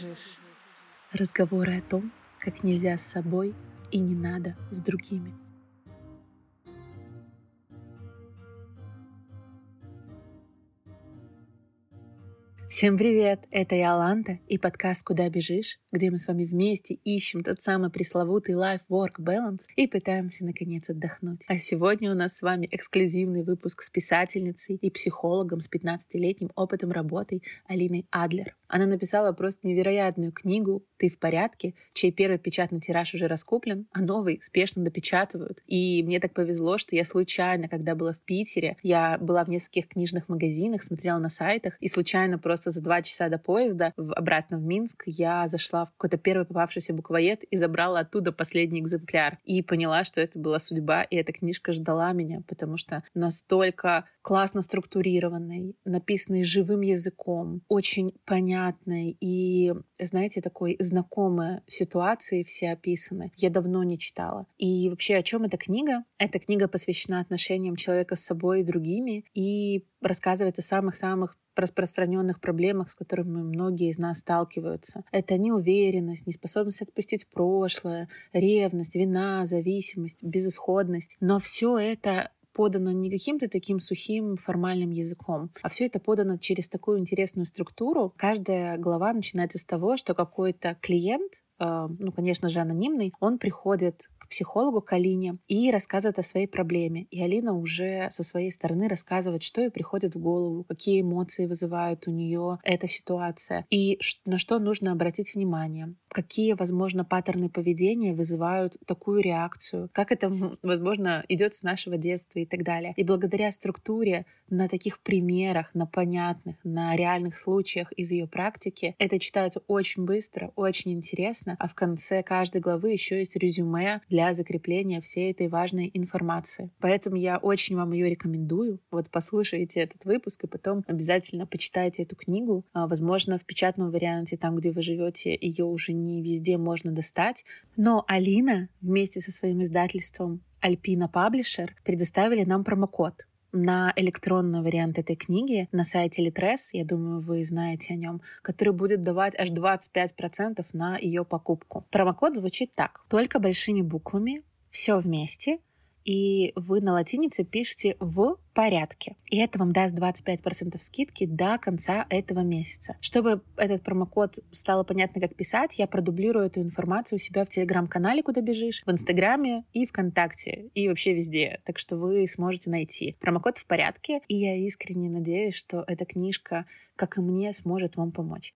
бежишь? Разговоры о том, как нельзя с собой и не надо с другими. Всем привет! Это я, Аланта, и подкаст «Куда бежишь?», где мы с вами вместе ищем тот самый пресловутый life-work balance и пытаемся, наконец, отдохнуть. А сегодня у нас с вами эксклюзивный выпуск с писательницей и психологом с 15-летним опытом работы Алиной Адлер. Она написала просто невероятную книгу «Ты в порядке», чей первый печатный тираж уже раскуплен, а новый спешно допечатывают. И мне так повезло, что я случайно, когда была в Питере, я была в нескольких книжных магазинах, смотрела на сайтах, и случайно просто за два часа до поезда в, обратно в Минск я зашла в какой-то первый попавшийся буквоед и забрала оттуда последний экземпляр. И поняла, что это была судьба, и эта книжка ждала меня, потому что настолько классно структурированной, написанной живым языком, очень понятной и, знаете, такой знакомой ситуации все описаны. Я давно не читала. И вообще, о чем эта книга? Эта книга посвящена отношениям человека с собой и другими и рассказывает о самых-самых распространенных проблемах, с которыми многие из нас сталкиваются. Это неуверенность, неспособность отпустить прошлое, ревность, вина, зависимость, безысходность. Но все это подано не каким-то таким сухим формальным языком, а все это подано через такую интересную структуру. Каждая глава начинается с того, что какой-то клиент э, ну, конечно же, анонимный, он приходит психологу к Алине и рассказывает о своей проблеме. И Алина уже со своей стороны рассказывает, что ей приходит в голову, какие эмоции вызывает у нее эта ситуация и на что нужно обратить внимание, какие, возможно, паттерны поведения вызывают такую реакцию, как это, возможно, идет с нашего детства и так далее. И благодаря структуре на таких примерах, на понятных, на реальных случаях из ее практики, это читается очень быстро, очень интересно, а в конце каждой главы еще есть резюме для для закрепления всей этой важной информации. Поэтому я очень вам ее рекомендую. Вот послушайте этот выпуск и потом обязательно почитайте эту книгу. А, возможно, в печатном варианте, там, где вы живете, ее уже не везде можно достать. Но Алина вместе со своим издательством Альпина Паблишер предоставили нам промокод на электронный вариант этой книги на сайте Litres, я думаю, вы знаете о нем, который будет давать аж 25% на ее покупку. Промокод звучит так. Только большими буквами, все вместе, и вы на латинице пишете в порядке. И это вам даст 25% скидки до конца этого месяца. Чтобы этот промокод стало понятно, как писать, я продублирую эту информацию у себя в телеграм-канале «Куда бежишь», в Инстаграме и ВКонтакте, и вообще везде. Так что вы сможете найти. Промокод в порядке, и я искренне надеюсь, что эта книжка, как и мне, сможет вам помочь.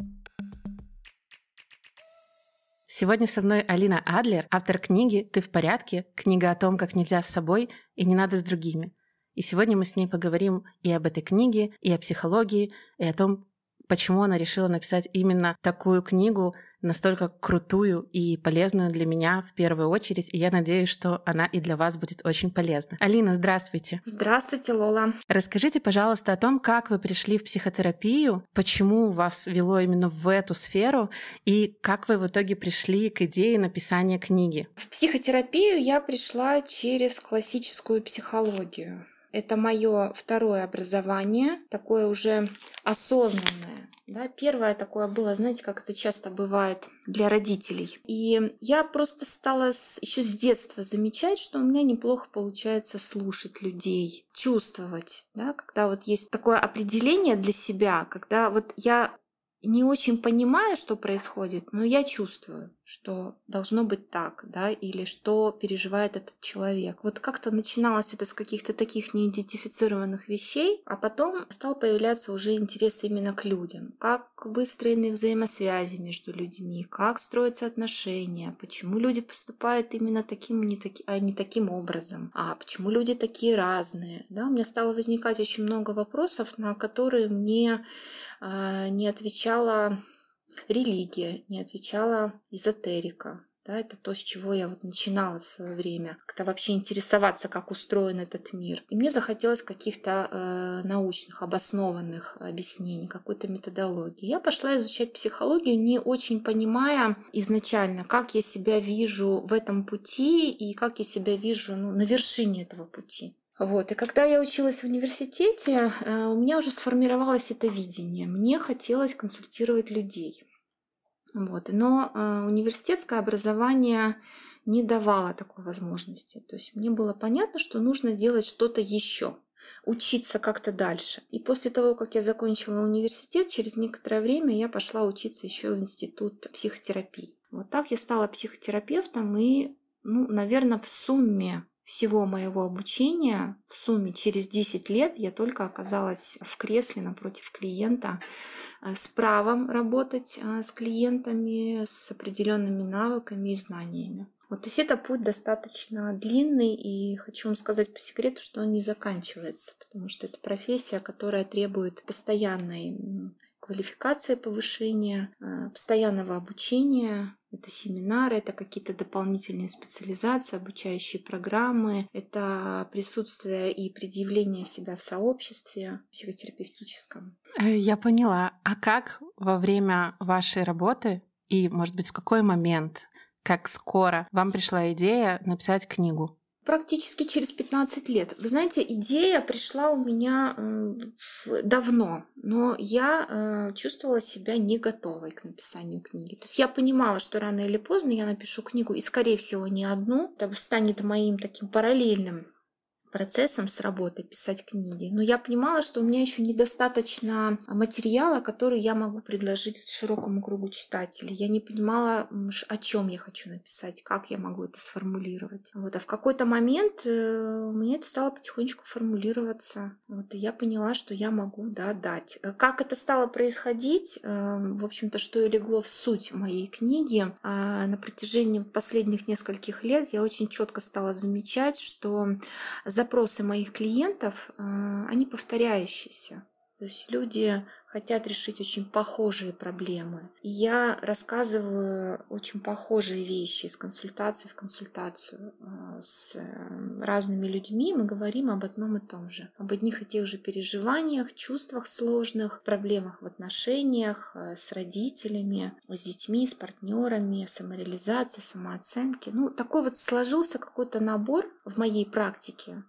Сегодня со мной Алина Адлер, автор книги «Ты в порядке?» Книга о том, как нельзя с собой и не надо с другими. И сегодня мы с ней поговорим и об этой книге, и о психологии, и о том, почему она решила написать именно такую книгу, настолько крутую и полезную для меня в первую очередь, и я надеюсь, что она и для вас будет очень полезна. Алина, здравствуйте. Здравствуйте, Лола. Расскажите, пожалуйста, о том, как вы пришли в психотерапию, почему вас вело именно в эту сферу, и как вы в итоге пришли к идее написания книги. В психотерапию я пришла через классическую психологию. Это мое второе образование, такое уже осознанное. Да, первое такое было, знаете, как это часто бывает для родителей. И я просто стала с, еще с детства замечать, что у меня неплохо получается слушать людей, чувствовать, да, когда вот есть такое определение для себя, когда вот я не очень понимаю, что происходит, но я чувствую, что должно быть так, да, или что переживает этот человек. Вот как-то начиналось это с каких-то таких неидентифицированных вещей, а потом стал появляться уже интерес именно к людям. Как выстроены взаимосвязи между людьми, как строятся отношения, почему люди поступают именно таким, не, таки, а не таким образом, а почему люди такие разные. Да, у меня стало возникать очень много вопросов, на которые мне э, не отвечала религия, не отвечала эзотерика. Да, это то, с чего я вот начинала в свое время, как-то вообще интересоваться, как устроен этот мир. И мне захотелось каких-то э, научных, обоснованных объяснений, какой-то методологии. Я пошла изучать психологию, не очень понимая изначально, как я себя вижу в этом пути и как я себя вижу ну, на вершине этого пути. Вот. И когда я училась в университете, э, у меня уже сформировалось это видение. Мне хотелось консультировать людей. Вот. Но э, университетское образование не давало такой возможности. То есть мне было понятно, что нужно делать что-то еще учиться как-то дальше. И после того, как я закончила университет, через некоторое время я пошла учиться еще в институт психотерапии. Вот так я стала психотерапевтом и, ну, наверное, в сумме всего моего обучения, в сумме через 10 лет я только оказалась в кресле напротив клиента э, с правом работать э, с клиентами, с определенными навыками и знаниями. Вот, то есть это путь достаточно длинный, и хочу вам сказать по секрету, что он не заканчивается, потому что это профессия, которая требует постоянной квалификации повышения, э, постоянного обучения. Это семинары, это какие-то дополнительные специализации, обучающие программы, это присутствие и предъявление себя в сообществе психотерапевтическом. Э, я поняла. А как во время вашей работы и, может быть, в какой момент как скоро вам пришла идея написать книгу? Практически через 15 лет. Вы знаете, идея пришла у меня давно, но я э, чувствовала себя не готовой к написанию книги. То есть я понимала, что рано или поздно я напишу книгу, и, скорее всего, не одну. Это станет моим таким параллельным процессом с работой писать книги. Но я понимала, что у меня еще недостаточно материала, который я могу предложить широкому кругу читателей. Я не понимала, о чем я хочу написать, как я могу это сформулировать. Вот. А в какой-то момент э, меня это стало потихонечку формулироваться. Вот. И я поняла, что я могу да, дать. Как это стало происходить, э, в общем-то, что и легло в суть моей книги, а на протяжении последних нескольких лет я очень четко стала замечать, что за запросы моих клиентов, э, они повторяющиеся. То есть люди хотят решить очень похожие проблемы. Я рассказываю очень похожие вещи из консультации в консультацию э, с э, разными людьми. Мы говорим об одном и том же. Об одних и тех же переживаниях, чувствах сложных, проблемах в отношениях с родителями, с детьми, с партнерами, самореализации, самооценки. Ну, такой вот сложился какой-то набор в моей практике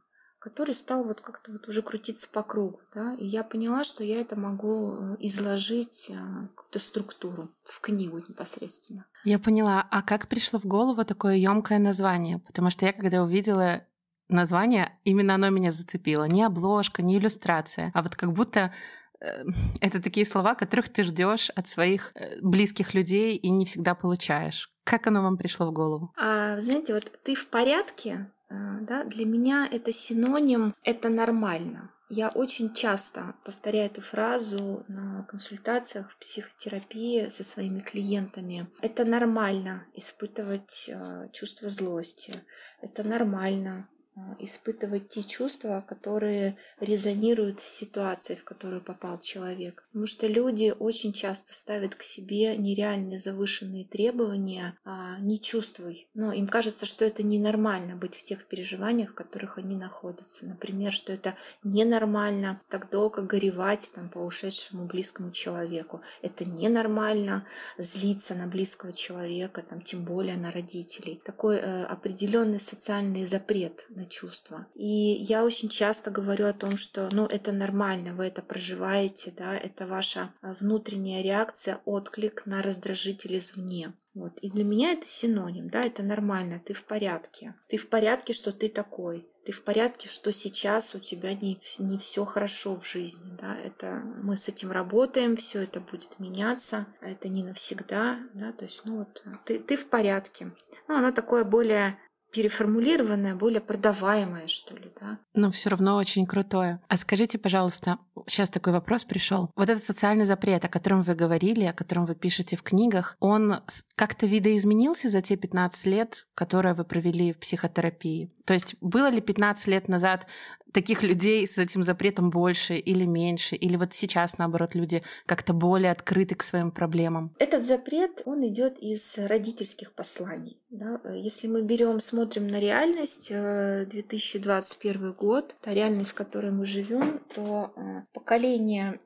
который стал вот как-то вот уже крутиться по кругу, да, и я поняла, что я это могу э, изложить э, какую-то структуру в книгу непосредственно. Я поняла. А как пришло в голову такое емкое название? Потому что я, когда увидела название, именно оно меня зацепило. Не обложка, не иллюстрация, а вот как будто э, это такие слова, которых ты ждешь от своих близких людей и не всегда получаешь. Как оно вам пришло в голову? А, знаете, вот ты в порядке, да, для меня это синоним «это нормально». Я очень часто повторяю эту фразу на консультациях в психотерапии со своими клиентами. Это нормально испытывать а, чувство злости. Это нормально а, испытывать те чувства, которые резонируют с ситуацией, в которую попал человек. Потому что люди очень часто ставят к себе нереальные завышенные требования а, «не чувствуй». Но им кажется, что это ненормально быть в тех переживаниях, в которых они находятся. Например, что это ненормально так долго горевать там, по ушедшему близкому человеку. Это ненормально злиться на близкого человека, там, тем более на родителей. Такой э, определенный социальный запрет на чувства. И я очень часто говорю о том, что ну, это нормально, вы это проживаете, да, это ваша а, внутренняя реакция, отклик на раздражитель извне. Вот. И для меня это синоним, да, это нормально, ты в порядке. Ты в порядке, что ты такой. Ты в порядке, что сейчас у тебя не, не все хорошо в жизни. Да? Это мы с этим работаем, все это будет меняться, а это не навсегда. Да? То есть, ну вот, ты, ты в порядке. Ну, оно такое более переформулированное, более продаваемое, что ли, да. Но все равно очень крутое. А скажите, пожалуйста, сейчас такой вопрос пришел. Вот этот социальный запрет, о котором вы говорили, о котором вы пишете в книгах, он как-то видоизменился за те 15 лет, которые вы провели в психотерапии? То есть было ли 15 лет назад таких людей с этим запретом больше или меньше? Или вот сейчас, наоборот, люди как-то более открыты к своим проблемам? Этот запрет, он идет из родительских посланий. Да? Если мы берем, смотрим на реальность, 2021 э, год, та реальность, в которой мы живем, то э, поколение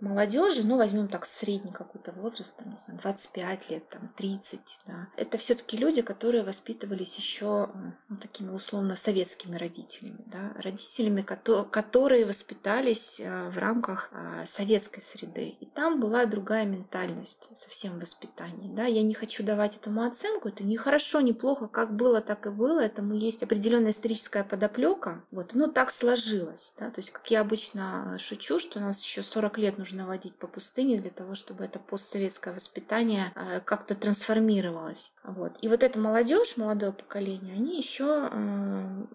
молодежи, ну, возьмем так средний какой-то возраст, там, не знаю, 25 лет, там, 30, да, это все-таки люди, которые воспитывались еще ну, такими условно советскими родителями, да, родителями, которые воспитались э, в рамках а, советской среды. И там была другая ментальность совсем в воспитании, да, я не хочу давать этому оценку, это не хорошо, не плохо, как было, так и было, этому есть определенная историческая подоплека, вот, ну, так сложилось, да, то есть, как я обычно шучу, что у нас еще 40 лет нужно водить по пустыне для того, чтобы это постсоветское воспитание э, как-то трансформировалось. Вот. И вот эта молодежь, молодое поколение, они еще э,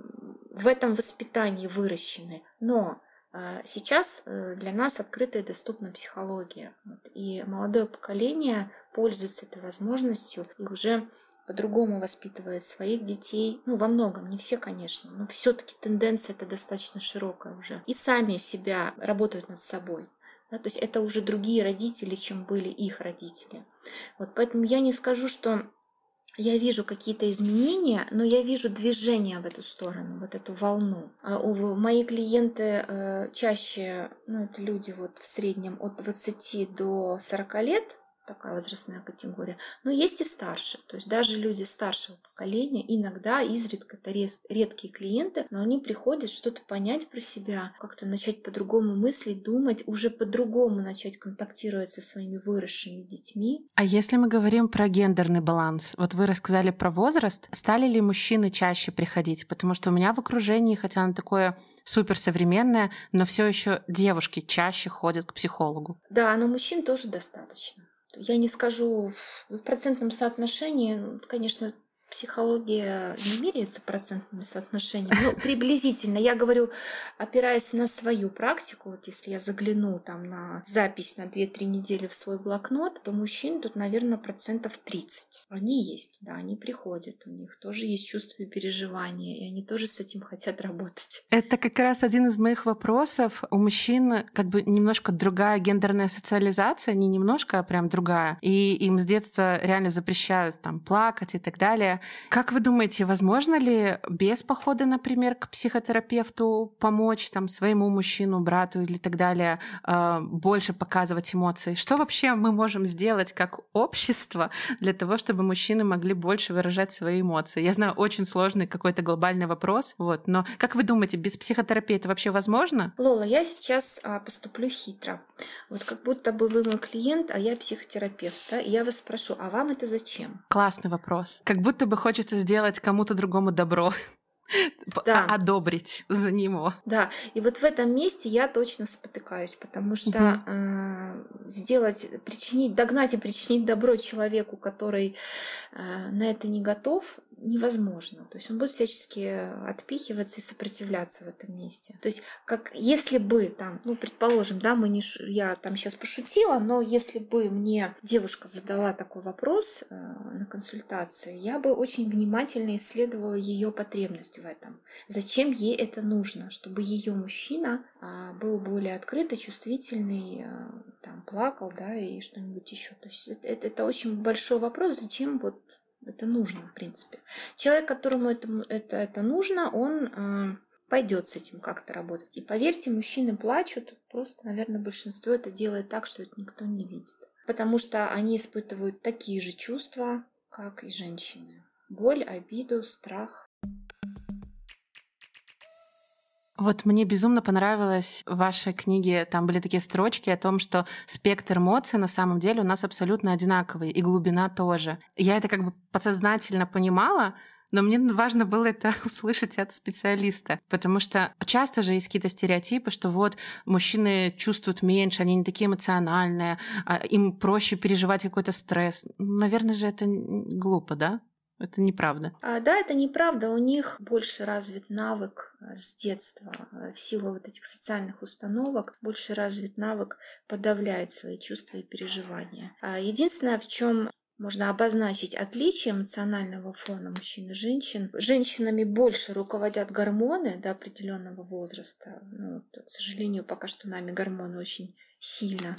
в этом воспитании выращены. Но э, Сейчас для нас открыта и доступна психология. И молодое поколение пользуется этой возможностью и уже по-другому воспитывает своих детей. Ну, во многом, не все, конечно, но все-таки тенденция это достаточно широкая уже. И сами себя работают над собой. Да, то есть это уже другие родители, чем были их родители. Вот поэтому я не скажу, что я вижу какие-то изменения, но я вижу движение в эту сторону, вот эту волну. А мои клиенты э, чаще, ну это люди вот в среднем от 20 до 40 лет, такая возрастная категория. Но есть и старше. То есть даже люди старшего поколения, иногда, изредка, это редкие клиенты, но они приходят что-то понять про себя, как-то начать по-другому мыслить, думать, уже по-другому начать контактировать со своими выросшими детьми. А если мы говорим про гендерный баланс, вот вы рассказали про возраст, стали ли мужчины чаще приходить? Потому что у меня в окружении, хотя оно такое суперсовременное, но все еще девушки чаще ходят к психологу. Да, но мужчин тоже достаточно. Я не скажу в процентном соотношении, конечно, психология не меряется процентными соотношениями, ну, приблизительно. Я говорю, опираясь на свою практику, вот если я загляну там на запись на 2-3 недели в свой блокнот, то мужчин тут, наверное, процентов 30. Они есть, да, они приходят, у них тоже есть чувства и переживания, и они тоже с этим хотят работать. Это как раз один из моих вопросов. У мужчин как бы немножко другая гендерная социализация, не немножко, а прям другая. И им с детства реально запрещают там плакать и так далее. Как вы думаете, возможно ли без похода, например, к психотерапевту помочь там своему мужчину, брату или так далее а, больше показывать эмоции? Что вообще мы можем сделать как общество для того, чтобы мужчины могли больше выражать свои эмоции? Я знаю, очень сложный какой-то глобальный вопрос, вот, но как вы думаете, без психотерапии вообще возможно? Лола, я сейчас а, поступлю хитро. Вот как будто бы вы мой клиент, а я психотерапевт. Да? И я вас спрошу, а вам это зачем? Классный вопрос. Как будто бы хочется сделать кому-то другому добро да. одобрить за него. Да, и вот в этом месте я точно спотыкаюсь, потому что угу. э, сделать, причинить, догнать и причинить добро человеку, который э, на это не готов, невозможно. То есть он будет всячески отпихиваться и сопротивляться в этом месте. То есть как если бы там, ну предположим, да, мы не, я там сейчас пошутила, но если бы мне девушка задала такой вопрос э, на консультации, я бы очень внимательно исследовала ее потребность в этом. Зачем ей это нужно, чтобы ее мужчина э, был более открытый, чувствительный, э, там плакал, да, и что-нибудь еще. То есть это, это, это очень большой вопрос, зачем вот это нужно, в принципе. Человек, которому это, это, это нужно, он э, пойдет с этим как-то работать. И поверьте, мужчины плачут, просто, наверное, большинство это делает так, что это никто не видит. Потому что они испытывают такие же чувства, как и женщины. Боль, обиду, страх. Вот мне безумно понравилось в вашей книге, там были такие строчки о том, что спектр эмоций на самом деле у нас абсолютно одинаковый, и глубина тоже. Я это как бы подсознательно понимала, но мне важно было это услышать от специалиста, потому что часто же есть какие-то стереотипы, что вот мужчины чувствуют меньше, они не такие эмоциональные, а им проще переживать какой-то стресс. Наверное же это глупо, да? Это неправда. А, да, это неправда. У них больше развит навык э, с детства, э, в силу вот этих социальных установок, больше развит навык подавлять свои чувства и переживания. А единственное, в чем можно обозначить отличие эмоционального фона мужчин и женщин. Женщинами больше руководят гормоны до определенного возраста. Ну, к сожалению, пока что нами гормоны очень сильно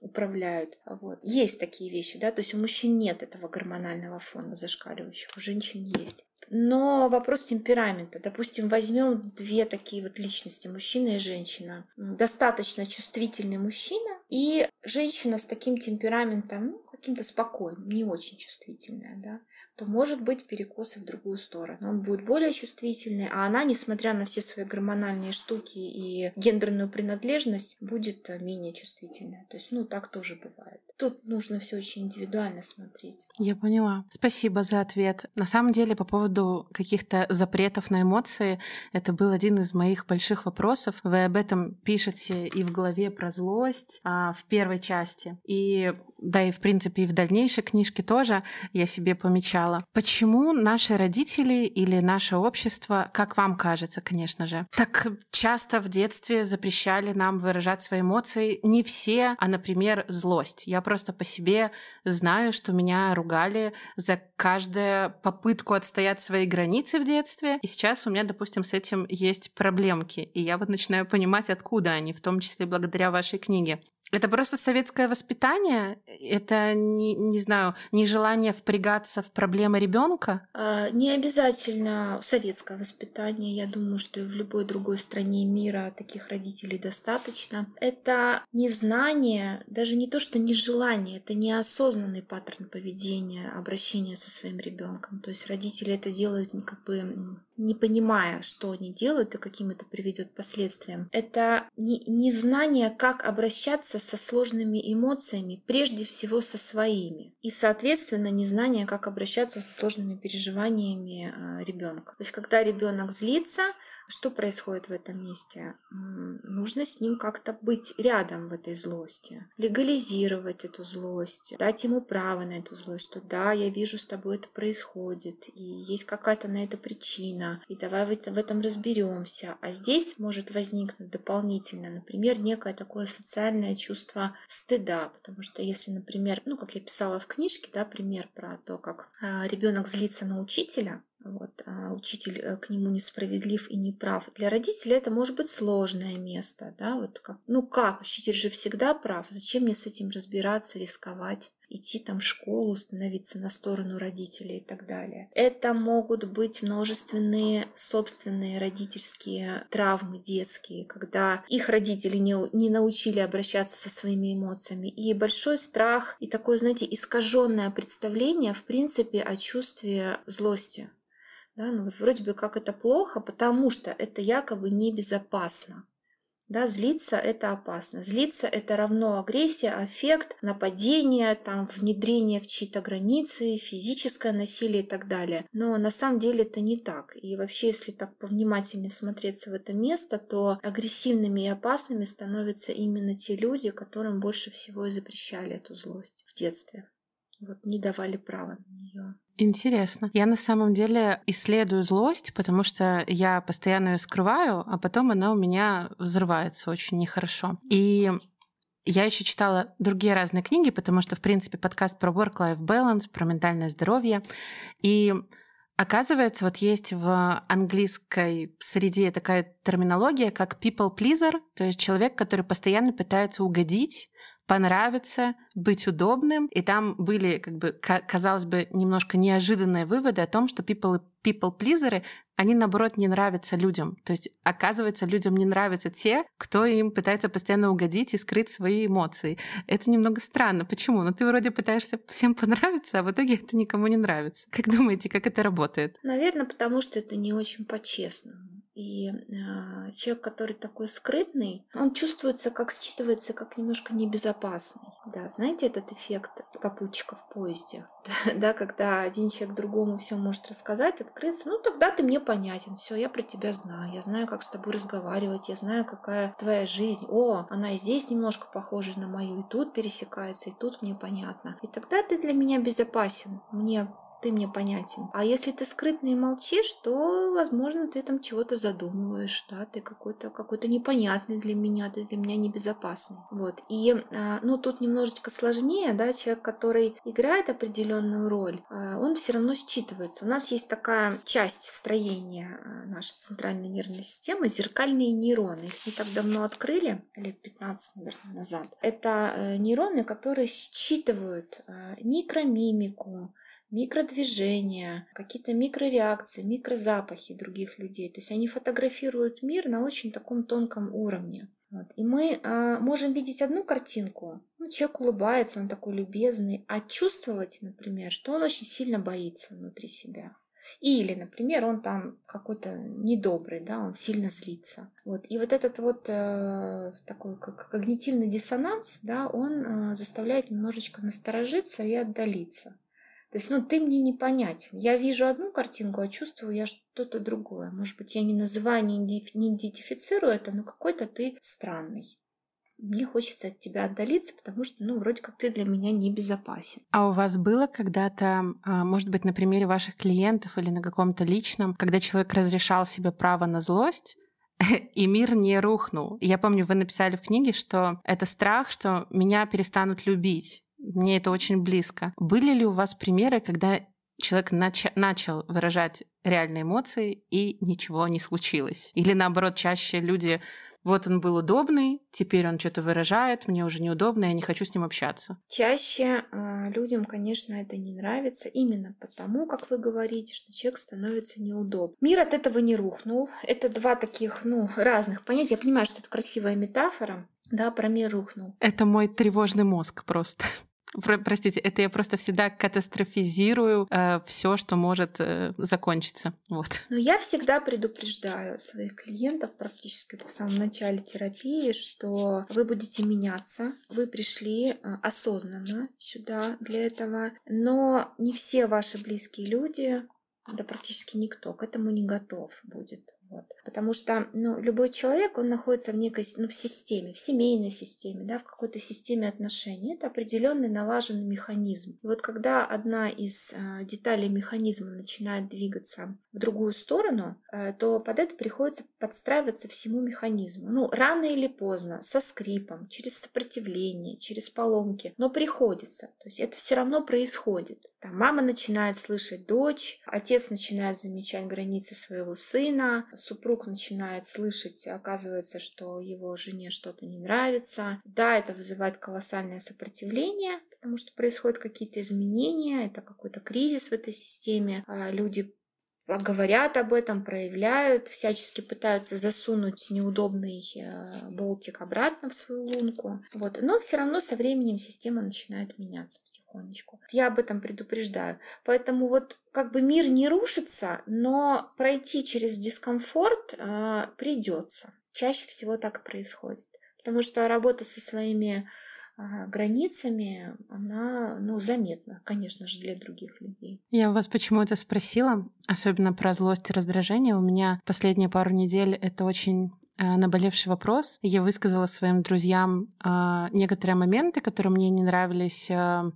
управляют. Вот. Есть такие вещи, да, то есть у мужчин нет этого гормонального фона зашкаливающего, у женщин есть. Но вопрос темперамента. Допустим, возьмем две такие вот личности, мужчина и женщина. Достаточно чувствительный мужчина, и женщина с таким темпераментом, ну, каким-то спокойным, не очень чувствительная, да, то может быть перекосы в другую сторону. Он будет более чувствительный, а она, несмотря на все свои гормональные штуки и гендерную принадлежность, будет менее чувствительная. То есть, ну, так тоже бывает. Тут нужно все очень индивидуально смотреть. Я поняла. Спасибо за ответ. На самом деле, по поводу каких-то запретов на эмоции, это был один из моих больших вопросов. Вы об этом пишете и в главе про злость, а в первой части. И да и в принципе и в дальнейшей книжке тоже я себе помечала. Почему наши родители или наше общество, как вам кажется, конечно же, так часто в детстве запрещали нам выражать свои эмоции? Не все, а, например, злость. Я просто по себе знаю, что меня ругали за каждую попытку отстоять свои границы в детстве. И сейчас у меня, допустим, с этим есть проблемки. И я вот начинаю понимать, откуда они, в том числе благодаря вашей книге. Это просто советское воспитание? Это, не, не знаю, нежелание впрягаться в проблемы ребенка? А, не обязательно советское воспитание. Я думаю, что и в любой другой стране мира таких родителей достаточно. Это незнание, даже не то, что нежелание, это неосознанный паттерн поведения, обращения со своим ребенком. То есть родители это делают как бы не понимая, что они делают и каким это приведет последствиям. Это незнание, как обращаться со сложными эмоциями, прежде всего со своими. И, соответственно, незнание, как обращаться со сложными переживаниями а, ребенка. То есть, когда ребенок злится, что происходит в этом месте? Нужно с ним как-то быть рядом в этой злости, легализировать эту злость, дать ему право на эту злость, что да, я вижу, с тобой это происходит, и есть какая-то на это причина, и давай в этом разберемся. А здесь может возникнуть дополнительно, например, некое такое социальное чувство стыда, потому что если, например, ну, как я писала в книжке, да, пример про то, как а, ребенок злится на учителя, вот, а учитель э, к нему несправедлив и неправ. Для родителя это может быть сложное место, да, вот как, ну как, учитель же всегда прав, зачем мне с этим разбираться, рисковать? идти там в школу, становиться на сторону родителей и так далее. Это могут быть множественные собственные родительские травмы детские, когда их родители не, не научили обращаться со своими эмоциями. И большой страх, и такое, знаете, искаженное представление, в принципе, о чувстве злости. Да, ну вроде бы как это плохо, потому что это якобы небезопасно. Да, злиться это опасно. Злиться это равно агрессия, аффект, нападение, там, внедрение в чьи-то границы, физическое насилие и так далее. Но на самом деле это не так. И вообще, если так повнимательнее всмотреться в это место, то агрессивными и опасными становятся именно те люди, которым больше всего и запрещали эту злость в детстве. Вот не давали права на нее. Интересно. Я на самом деле исследую злость, потому что я постоянно ее скрываю, а потом она у меня взрывается очень нехорошо. И я еще читала другие разные книги, потому что, в принципе, подкаст про work-life balance, про ментальное здоровье. И Оказывается, вот есть в английской среде такая терминология, как people pleaser, то есть человек, который постоянно пытается угодить, понравиться, быть удобным. И там были, как бы, казалось бы, немножко неожиданные выводы о том, что people, people pleaserы, они, наоборот, не нравятся людям. То есть, оказывается, людям не нравятся те, кто им пытается постоянно угодить и скрыть свои эмоции. Это немного странно. Почему? Ну, ты вроде пытаешься всем понравиться, а в итоге это никому не нравится. Как думаете, как это работает? Наверное, потому что это не очень по-честному. И э, человек, который такой скрытный, он чувствуется, как считывается, как немножко небезопасный. Да, знаете этот эффект попутчика в поезде? да, когда один человек другому все может рассказать, открыться, ну тогда ты мне понятен, все, я про тебя знаю, я знаю, как с тобой разговаривать, я знаю, какая твоя жизнь. О, она и здесь немножко похожа на мою, и тут пересекается, и тут мне понятно. И тогда ты для меня безопасен, мне ты мне понятен. А если ты скрытно и молчишь, то, возможно, ты там чего-то задумываешь, да, ты какой-то какой-то непонятный для меня, ты для меня небезопасный. Вот. И, а, ну, тут немножечко сложнее, да, человек, который играет определенную роль, а, он все равно считывается. У нас есть такая часть строения а, нашей центральной нервной системы, зеркальные нейроны. Их не так давно открыли, лет 15, наверное, назад. Это э, нейроны, которые считывают микромимику, микродвижения, какие-то микрореакции, микрозапахи других людей. То есть они фотографируют мир на очень таком тонком уровне. Вот. И мы э, можем видеть одну картинку, ну, человек улыбается, он такой любезный, а чувствовать, например, что он очень сильно боится внутри себя. Или, например, он там какой-то недобрый, да, он сильно злится. Вот. И вот этот вот э, такой как когнитивный диссонанс, да, он э, заставляет немножечко насторожиться и отдалиться. То есть, ну, ты мне непонятен. Я вижу одну картинку, а чувствую я что-то другое. Может быть, я не называю, не идентифицирую это, но какой-то ты странный мне хочется от тебя отдалиться, потому что, ну, вроде как ты для меня небезопасен. А у вас было когда-то, а, может быть, на примере ваших клиентов или на каком-то личном, когда человек разрешал себе право на злость, и мир не рухнул. Я помню, вы написали в книге, что это страх, что меня перестанут любить. Мне это очень близко. Были ли у вас примеры, когда человек нач- начал выражать реальные эмоции и ничего не случилось? Или наоборот, чаще люди вот он был удобный, теперь он что-то выражает, мне уже неудобно, я не хочу с ним общаться. Чаще э, людям, конечно, это не нравится, именно потому, как вы говорите, что человек становится неудобным. Мир от этого не рухнул. Это два таких, ну, разных понятия. Я понимаю, что это красивая метафора, да, про мир рухнул. Это мой тревожный мозг просто. Про, простите, это я просто всегда катастрофизирую э, все, что может э, закончиться. Вот. Но я всегда предупреждаю своих клиентов практически в самом начале терапии, что вы будете меняться, вы пришли э, осознанно сюда для этого, но не все ваши близкие люди да практически никто к этому не готов будет. Вот. Потому что ну, любой человек, он находится в некой ну, в системе, в семейной системе, да, в какой-то системе отношений. Это определенный налаженный механизм. И вот когда одна из э, деталей механизма начинает двигаться в другую сторону, э, то под это приходится подстраиваться всему механизму. Ну, рано или поздно, со скрипом, через сопротивление, через поломки, но приходится. То есть это все равно происходит. Там мама начинает слышать дочь, отец начинает замечать границы своего сына, супруг начинает слышать, оказывается, что его жене что-то не нравится. Да, это вызывает колоссальное сопротивление, потому что происходят какие-то изменения, это какой-то кризис в этой системе. А люди говорят об этом, проявляют, всячески пытаются засунуть неудобный э, болтик обратно в свою лунку. Вот. Но все равно со временем система начинает меняться потихонечку. Я об этом предупреждаю. Поэтому вот как бы мир не рушится, но пройти через дискомфорт э, придется. Чаще всего так и происходит. Потому что работа со своими э, границами, она ну, заметна, конечно же, для других людей. Я вас почему это спросила, особенно про злость и раздражение. У меня последние пару недель это очень наболевший вопрос. Я высказала своим друзьям э, некоторые моменты, которые мне не нравились э,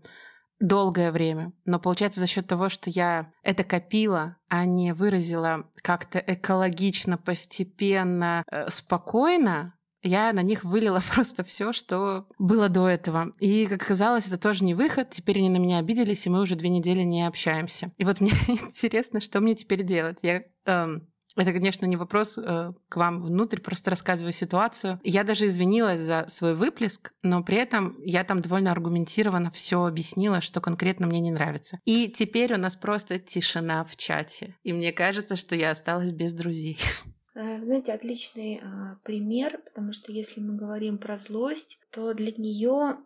долгое время. Но получается за счет того, что я это копила, а не выразила как-то экологично, постепенно, э, спокойно, я на них вылила просто все, что было до этого. И, как оказалось, это тоже не выход. Теперь они на меня обиделись, и мы уже две недели не общаемся. И вот мне интересно, что мне теперь делать. Я эм, это, конечно, не вопрос э, к вам внутрь, просто рассказываю ситуацию. Я даже извинилась за свой выплеск, но при этом я там довольно аргументированно все объяснила, что конкретно мне не нравится. И теперь у нас просто тишина в чате. И мне кажется, что я осталась без друзей. Э, знаете, отличный э, пример, потому что если мы говорим про злость, то для нее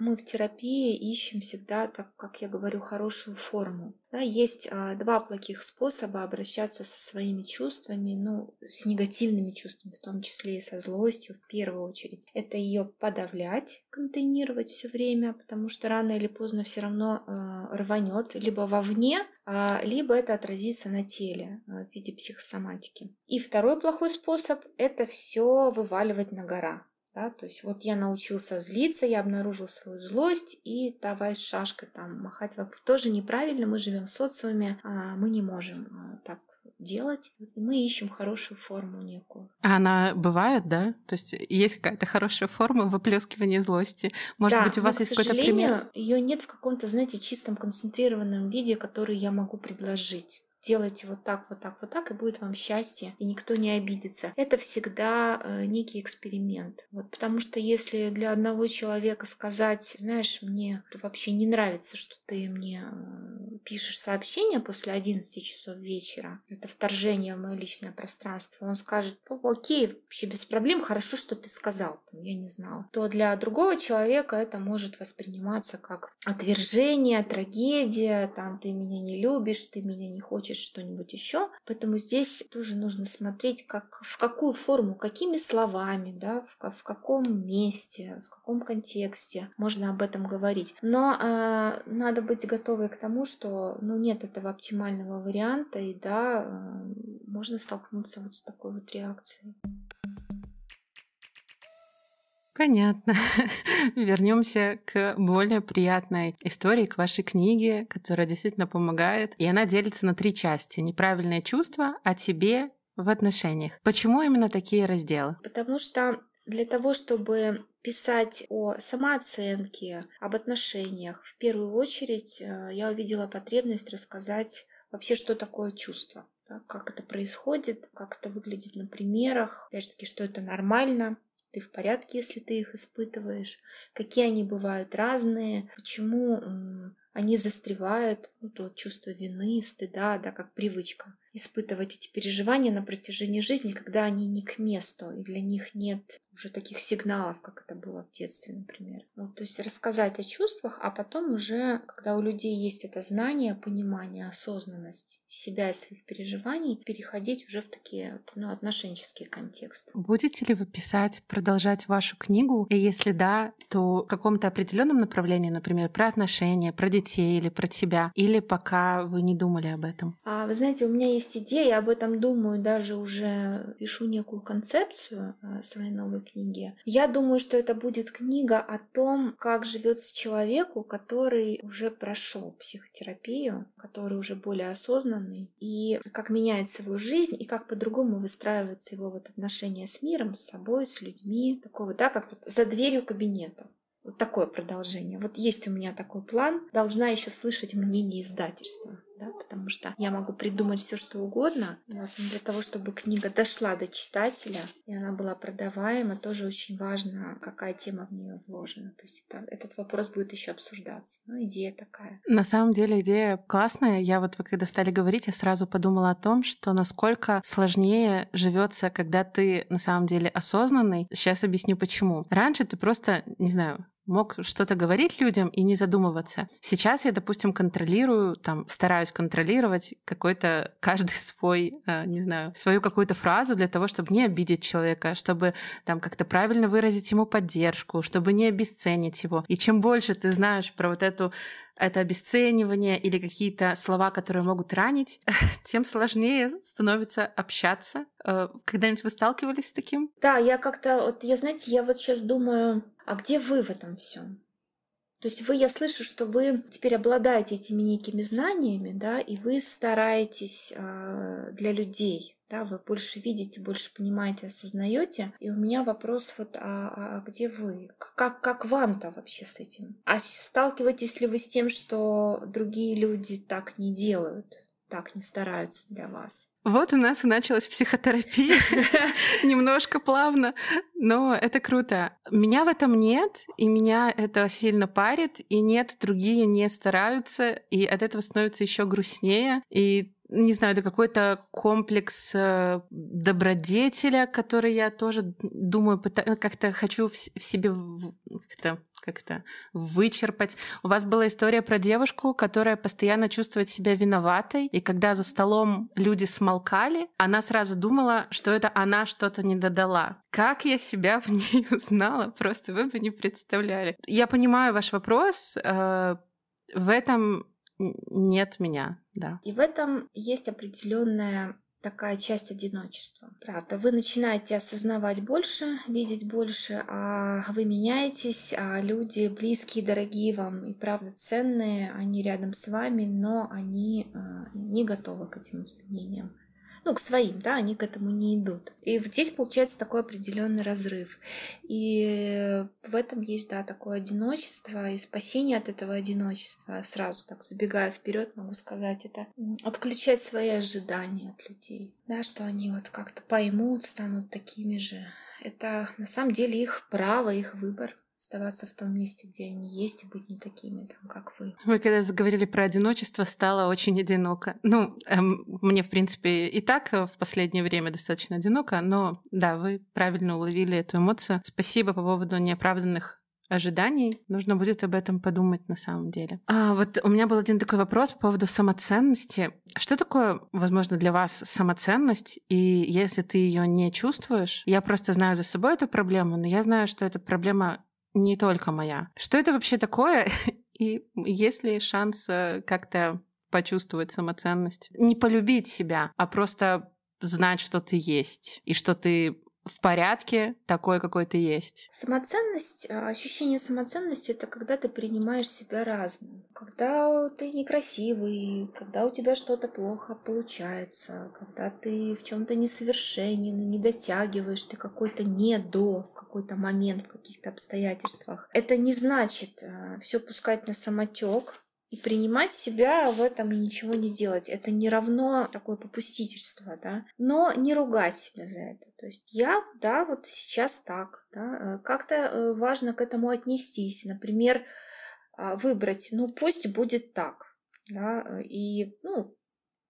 мы в терапии ищем всегда, так как я говорю, хорошую форму. Да, есть а, два плохих способа обращаться со своими чувствами, ну, с негативными чувствами, в том числе и со злостью в первую очередь. Это ее подавлять, контейнировать все время, потому что рано или поздно все равно а, рванет либо вовне, а, либо это отразится на теле а, в виде психосоматики. И второй плохой способ – это все вываливать на гора. Да, то есть вот я научился злиться, я обнаружил свою злость, и давай шашкой там махать вокруг. Тоже неправильно, мы живем в социуме, а мы не можем а, так делать. И мы ищем хорошую форму некую. А она бывает, да? То есть есть какая-то хорошая форма выплескивания злости? Может да, быть, у вас но, есть какой-то пример? Ее нет в каком-то, знаете, чистом концентрированном виде, который я могу предложить. Делайте вот так, вот так, вот так, и будет вам счастье, и никто не обидится. Это всегда э, некий эксперимент. Вот, потому что если для одного человека сказать, знаешь, мне вообще не нравится, что ты мне э, пишешь сообщение после 11 часов вечера, это вторжение в мое личное пространство, он скажет, окей, вообще без проблем, хорошо, что ты сказал, я не знала, то для другого человека это может восприниматься как отвержение, трагедия, там ты меня не любишь, ты меня не хочешь что-нибудь еще. Поэтому здесь тоже нужно смотреть, как, в какую форму, какими словами, да, в, в каком месте, в каком контексте можно об этом говорить. Но э, надо быть готовой к тому, что ну, нет этого оптимального варианта, и да, э, можно столкнуться вот с такой вот реакцией. Понятно. Вернемся к более приятной истории, к вашей книге, которая действительно помогает. И она делится на три части. Неправильные чувства о тебе в отношениях. Почему именно такие разделы? Потому что для того, чтобы писать о самооценке, об отношениях, в первую очередь э, я увидела потребность рассказать вообще, что такое чувство как это происходит, как это выглядит на примерах, опять же таки, что это нормально, ты в порядке, если ты их испытываешь, какие они бывают разные, почему они застревают, ну, то чувство вины, стыда, да, как привычка испытывать эти переживания на протяжении жизни, когда они не к месту, и для них нет уже таких сигналов, как это было в детстве, например. Ну, то есть рассказать о чувствах, а потом уже, когда у людей есть это знание, понимание, осознанность себя и своих переживаний, переходить уже в такие ну, отношенческие контексты. Будете ли вы писать, продолжать вашу книгу? И если да, то в каком-то определенном направлении, например, про отношения, про детей или про тебя? Или пока вы не думали об этом? А, вы знаете, у меня есть есть идея, я об этом думаю, даже уже пишу некую концепцию э, своей новой книги. Я думаю, что это будет книга о том, как живется человеку, который уже прошел психотерапию, который уже более осознанный, и как меняется его жизнь, и как по-другому выстраивается его вот отношения с миром, с собой, с людьми, такого, да, как вот за дверью кабинета. Вот такое продолжение. Вот есть у меня такой план. Должна еще слышать мнение издательства да, потому что я могу придумать все, что угодно. Вот, для того, чтобы книга дошла до читателя, и она была продаваема, тоже очень важно, какая тема в нее вложена. То есть это, этот вопрос будет еще обсуждаться. Ну, идея такая. На самом деле идея классная. Я вот, вы когда стали говорить, я сразу подумала о том, что насколько сложнее живется, когда ты на самом деле осознанный. Сейчас объясню почему. Раньше ты просто, не знаю, мог что-то говорить людям и не задумываться. Сейчас я, допустим, контролирую, там, стараюсь контролировать какой-то каждый свой, э, не знаю, свою какую-то фразу для того, чтобы не обидеть человека, чтобы там как-то правильно выразить ему поддержку, чтобы не обесценить его. И чем больше ты знаешь про вот эту это обесценивание или какие-то слова, которые могут ранить, тем сложнее становится общаться. Э, когда-нибудь вы сталкивались с таким? Да, я как-то, вот я, знаете, я вот сейчас думаю, а где вы в этом всем? То есть вы, я слышу, что вы теперь обладаете этими некими знаниями, да, и вы стараетесь э, для людей, да, вы больше видите, больше понимаете, осознаете. И у меня вопрос вот, а, а где вы? Как, как вам-то вообще с этим? А сталкиваетесь ли вы с тем, что другие люди так не делают? так не стараются для вас. Вот у нас и началась психотерапия. Немножко плавно, но это круто. Меня в этом нет, и меня это сильно парит, и нет, другие не стараются, и от этого становится еще грустнее. И не знаю, это какой-то комплекс э, добродетеля, который я тоже думаю, как-то хочу в себе как-то как-то вычерпать. У вас была история про девушку, которая постоянно чувствует себя виноватой, и когда за столом люди смолкали, она сразу думала, что это она что-то не додала. Как я себя в ней узнала, просто вы бы не представляли. Я понимаю ваш вопрос. Э, в этом нет меня, да. И в этом есть определенная такая часть одиночества. Правда, вы начинаете осознавать больше, видеть больше, а вы меняетесь, а люди близкие, дорогие вам и правда ценные, они рядом с вами, но они э, не готовы к этим изменениям. Ну, к своим, да, они к этому не идут. И здесь получается такой определенный разрыв. И в этом есть, да, такое одиночество и спасение от этого одиночества. Сразу так забегая вперед, могу сказать, это отключать свои ожидания от людей, да, что они вот как-то поймут, станут такими же. Это на самом деле их право, их выбор оставаться в том месте, где они есть, и быть не такими, там, как вы. Вы когда заговорили про одиночество, стало очень одиноко. Ну, эм, мне, в принципе, и так в последнее время достаточно одиноко, но да, вы правильно уловили эту эмоцию. Спасибо по поводу неоправданных ожиданий. Нужно будет об этом подумать на самом деле. А вот у меня был один такой вопрос по поводу самоценности. Что такое, возможно, для вас самоценность? И если ты ее не чувствуешь, я просто знаю за собой эту проблему, но я знаю, что эта проблема не только моя. Что это вообще такое? И есть ли шанс э, как-то почувствовать самоценность? Не полюбить себя, а просто знать, что ты есть, и что ты в порядке, такой, какой ты есть. Самоценность, а, ощущение самоценности это когда ты принимаешь себя разным. Когда ты некрасивый, когда у тебя что-то плохо получается, когда ты в чем-то несовершенен, не дотягиваешь, ты какой-то не до какой-то момент, в каких-то обстоятельствах. Это не значит а, все пускать на самотек, и принимать себя в этом и ничего не делать. Это не равно такое попустительство, да. Но не ругать себя за это. То есть я, да, вот сейчас так, да. Э, как-то э, важно к этому отнестись. Например, а, выбрать, ну пусть будет так, да. Э, и, ну,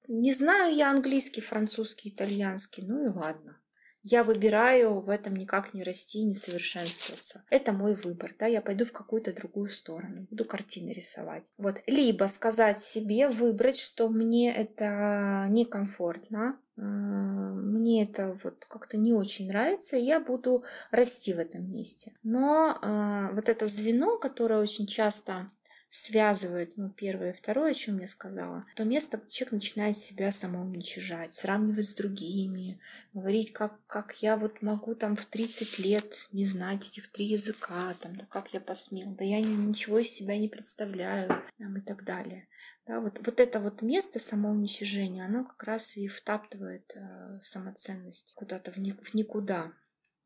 не знаю я английский, французский, итальянский, ну и ладно. Я выбираю в этом никак не расти, не совершенствоваться. Это мой выбор, да, я пойду в какую-то другую сторону, буду картины рисовать. Вот, либо сказать себе, выбрать, что мне это некомфортно, а, мне это вот как-то не очень нравится, и я буду расти в этом месте. Но э, вот это звено, которое очень часто связывает, ну, первое и второе, о чем я сказала, то место, человек начинает себя самоуничижать, сравнивать с другими, говорить, как, как я вот могу там в 30 лет не знать этих три языка, там, да как я посмел, да я ничего из себя не представляю, там, и так далее. Да, вот, вот это вот место самоуничижения, оно как раз и втаптывает э, самоценность куда-то в, ник- в никуда.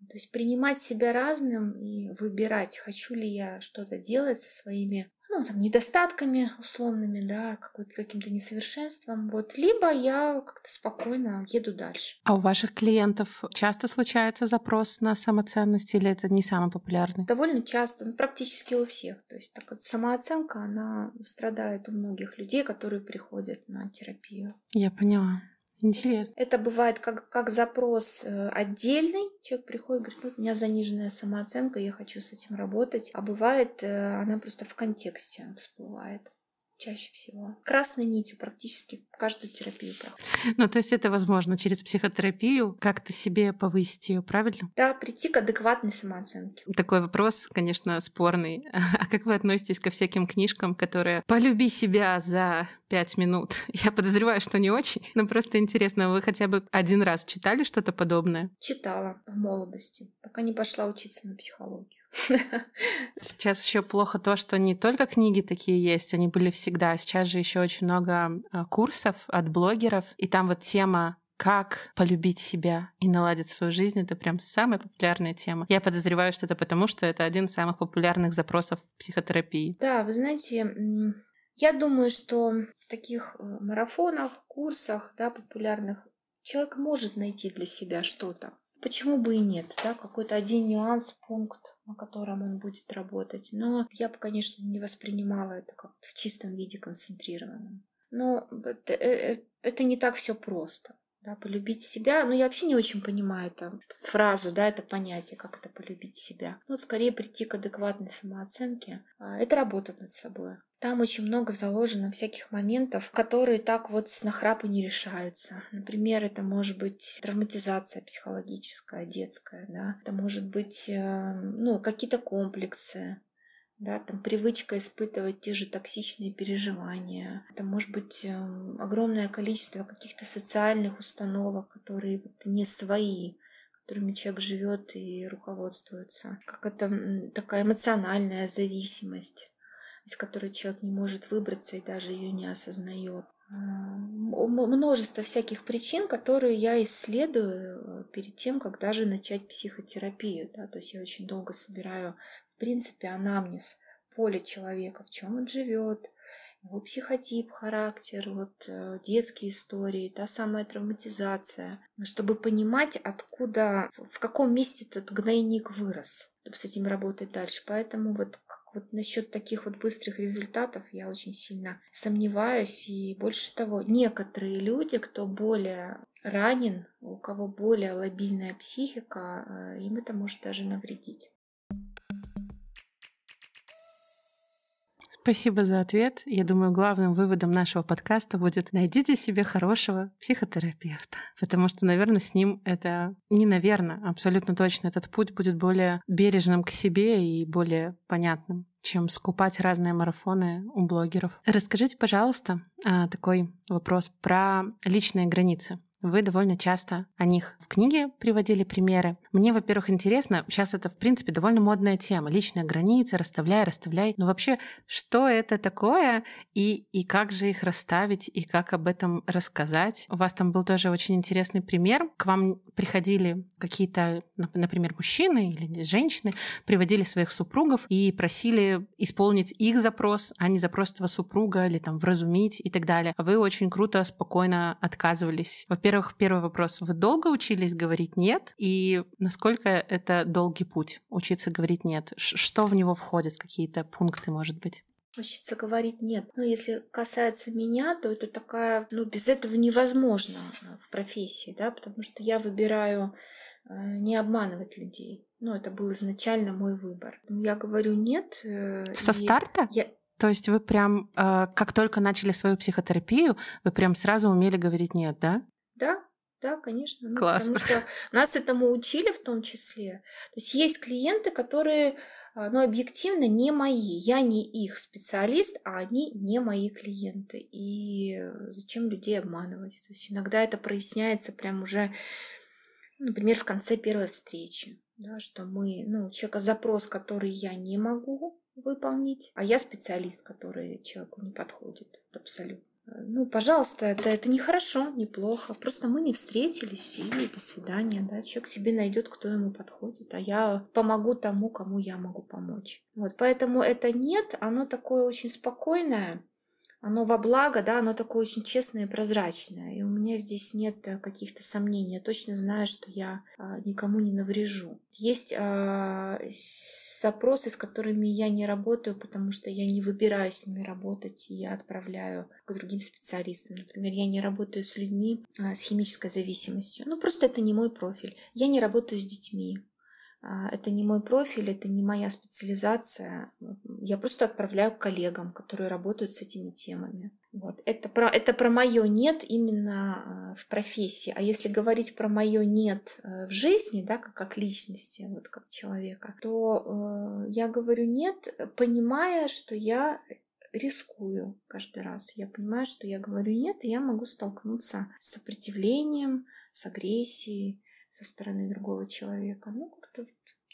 То есть принимать себя разным и выбирать, хочу ли я что-то делать со своими ну, там, недостатками условными, да, каким-то несовершенством, вот, либо я как-то спокойно еду дальше. А у ваших клиентов часто случается запрос на самоценность или это не самый популярный? Довольно часто, ну, практически у всех. То есть так вот самооценка, она страдает у многих людей, которые приходят на терапию. Я поняла. Интересно. Это бывает как, как запрос э, отдельный. Человек приходит и говорит, ну, у меня заниженная самооценка, я хочу с этим работать. А бывает, э, она просто в контексте всплывает чаще всего. Красной нитью практически каждую терапию проходит. Ну, то есть это возможно через психотерапию как-то себе повысить ее, правильно? Да, прийти к адекватной самооценке. Такой вопрос, конечно, спорный. А как вы относитесь ко всяким книжкам, которые «Полюби себя за пять минут»? Я подозреваю, что не очень, но просто интересно, вы хотя бы один раз читали что-то подобное? Читала в молодости, пока не пошла учиться на психологию. Сейчас еще плохо то, что не только книги такие есть, они были всегда. Сейчас же еще очень много а, курсов от блогеров, и там вот тема как полюбить себя и наладить свою жизнь, это прям самая популярная тема. Я подозреваю, что это потому, что это один из самых популярных запросов в психотерапии. Да, вы знаете, я думаю, что в таких э, марафонах, курсах, да, популярных, человек может найти для себя что-то. Почему бы и нет, да, какой-то один нюанс, пункт, на котором он будет работать. Но я бы, конечно, не воспринимала это как в чистом виде концентрированном. Но э, э, это не так все просто. Да, полюбить себя. Но я вообще не очень понимаю эту фразу, да, это понятие, как это полюбить себя. Ну, скорее прийти к адекватной самооценке. А, это работа над собой. Там очень много заложено всяких моментов, которые так вот с нахрапу не решаются. Например, это может быть травматизация психологическая, детская, да. Это может быть, э, ну, какие-то комплексы, да, там привычка испытывать те же токсичные переживания. Это может быть э, огромное количество каких-то социальных установок, которые вот не свои, которыми человек живет и руководствуется. Как это такая эмоциональная зависимость из которой человек не может выбраться и даже ее не осознает. множество всяких причин, которые я исследую э, перед тем, как даже начать психотерапию. Да? То есть я очень долго собираю, в принципе, анамнез поле человека, в чем он живет, его психотип, характер, вот э, детские истории, та самая травматизация, чтобы понимать, откуда, в каком месте этот гнойник вырос, чтобы с этим работать дальше. Поэтому вот вот насчет таких вот быстрых результатов я очень сильно сомневаюсь. И больше того, некоторые люди, кто более ранен, у кого более лобильная психика, э, им это может даже навредить. Спасибо за ответ. Я думаю, главным выводом нашего подкаста будет найдите себе хорошего психотерапевта. Потому что, наверное, с ним это не наверное, абсолютно точно. Этот путь будет более бережным к себе и более понятным чем скупать разные марафоны у блогеров. Расскажите, пожалуйста, а, такой вопрос про личные границы. Вы довольно часто о них в книге приводили примеры. Мне, во-первых, интересно, сейчас это, в принципе, довольно модная тема. Личные границы, расставляй, расставляй. Но вообще, что это такое и, и как же их расставить, и как об этом рассказать? У вас там был тоже очень интересный пример. К вам приходили какие-то, например, мужчины или женщины, приводили своих супругов и просили исполнить их запрос, а не запрос этого супруга или там вразумить и так далее. А вы очень круто, спокойно отказывались. Во-первых, первый вопрос. Вы долго учились говорить «нет»? И насколько это долгий путь учиться говорить «нет»? Что в него входит? Какие-то пункты, может быть? Учиться говорить нет. Но если касается меня, то это такая, ну, без этого невозможно в профессии, да, потому что я выбираю э, не обманывать людей. Ну, это был изначально мой выбор. Я говорю нет. Э, Со старта? Я... То есть вы прям, э, как только начали свою психотерапию, вы прям сразу умели говорить нет, да? Да, да, конечно. Ну, Класс. Потому что нас этому учили в том числе. То есть есть клиенты, которые, а, ну, объективно не мои. Я не их специалист, а они не мои клиенты. И зачем людей обманывать? То есть иногда это проясняется прям уже, например, в конце первой встречи. Да, что мы, ну, у человека запрос, который я не могу выполнить, а я специалист, который человеку не подходит абсолютно. Ну, пожалуйста, это, это не хорошо, не. Просто мы не встретились, и до свидания, да. Человек себе найдет, кто ему подходит, а я помогу тому, кому я могу помочь. Вот, поэтому это нет, оно такое очень спокойное, оно во благо, да, оно такое очень честное и прозрачное. И у меня здесь нет э, каких-то сомнений. Я точно знаю, что я а, никому не наврежу. Есть а, запросы, с которыми я не работаю, потому что я не выбираю с ними работать, и я отправляю к другим специалистам. Например, я не работаю с людьми а, с химической зависимостью. Ну, просто это не мой профиль. Я не работаю с детьми. А, это не мой профиль, это не моя специализация. Я просто отправляю к коллегам, которые работают с этими темами. Вот. Это про, это про мое нет именно а, в профессии. А если говорить про мое нет э, в жизни, да, как, как личности, вот как человека, то э, я говорю нет, понимая, что я рискую каждый раз. Я понимаю, что я говорю нет, и я могу столкнуться с сопротивлением, с агрессией со стороны другого человека. Ну, как-то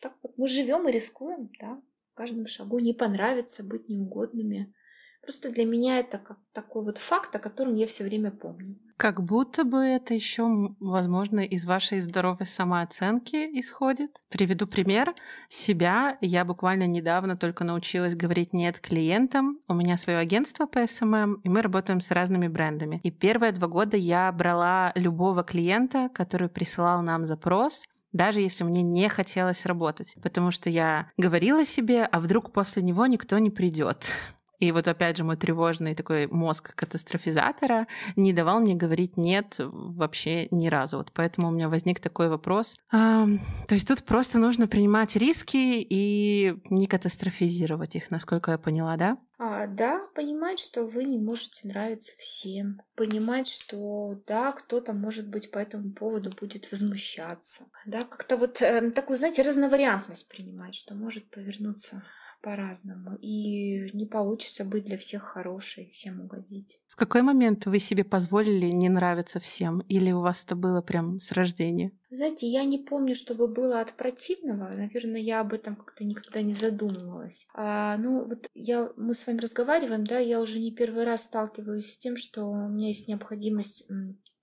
так вот мы живем и рискуем, да, в каждом шагу не понравится быть неугодными. Просто для меня это как такой вот факт, о котором я все время помню. Как будто бы это еще, возможно, из вашей здоровой самооценки исходит. Приведу пример себя. Я буквально недавно только научилась говорить «нет» клиентам. У меня свое агентство по SMM, и мы работаем с разными брендами. И первые два года я брала любого клиента, который присылал нам запрос, даже если мне не хотелось работать, потому что я говорила себе, а вдруг после него никто не придет. И вот опять же мой тревожный такой мозг катастрофизатора не давал мне говорить нет вообще ни разу. Вот поэтому у меня возник такой вопрос. А, то есть тут просто нужно принимать риски и не катастрофизировать их, насколько я поняла, да? А, да, понимать, что вы не можете нравиться всем. Понимать, что да, кто-то, может быть, по этому поводу будет возмущаться. Да, как-то вот э, такую, знаете, разновариантность принимать, что может повернуться по-разному. И не получится быть для всех хорошей, всем угодить. В какой момент вы себе позволили не нравиться всем? Или у вас это было прям с рождения? Знаете, я не помню, чтобы было от противного. Наверное, я об этом как-то никогда не задумывалась. А, ну, вот я, мы с вами разговариваем, да, я уже не первый раз сталкиваюсь с тем, что у меня есть необходимость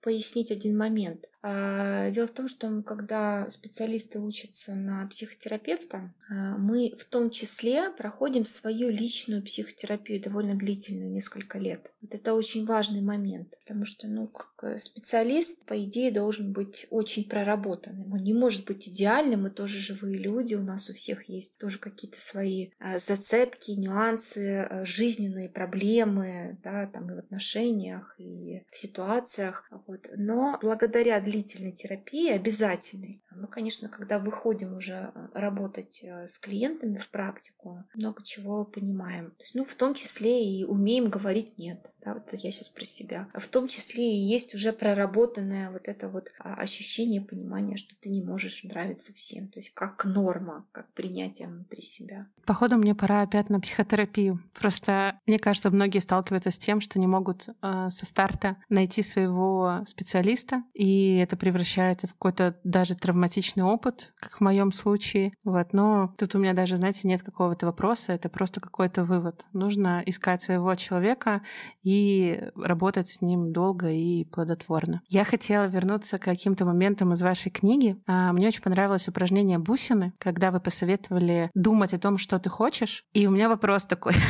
пояснить один момент. А, дело в том, что когда специалисты учатся на психотерапевта, а, мы в том числе проходим свою личную психотерапию довольно длительную, несколько лет. Вот это очень важный момент, потому что ну, как специалист, по идее, должен быть очень проработанным. Он не может быть идеальным, мы тоже живые люди, у нас у всех есть тоже какие-то свои а, зацепки, нюансы, жизненные проблемы, да, там и в отношениях, и в ситуациях. Вот. Но благодаря длительной терапии, обязательной. Мы, конечно, когда выходим уже э, работать э, с клиентами в практику, много чего понимаем. То есть, ну, в том числе и умеем говорить «нет». Да, вот я сейчас про себя. В том числе и есть уже проработанное вот это вот а, ощущение, понимание, что ты не можешь нравиться всем. То есть как норма, как принятие внутри себя. Походу, мне пора опять на психотерапию. Просто, мне кажется, многие сталкиваются с тем, что не могут э, со старта найти своего специалиста, и это превращается в какой-то даже травматичный опыт, как в моем случае. Вот. Но тут у меня даже, знаете, нет какого-то вопроса, это просто какой-то вывод. Нужно искать своего человека и работать с ним долго и плодотворно. Я хотела вернуться к каким-то моментам из вашей книги. А, мне очень понравилось упражнение бусины, когда вы посоветовали думать о том, что ты хочешь. И у меня вопрос такой.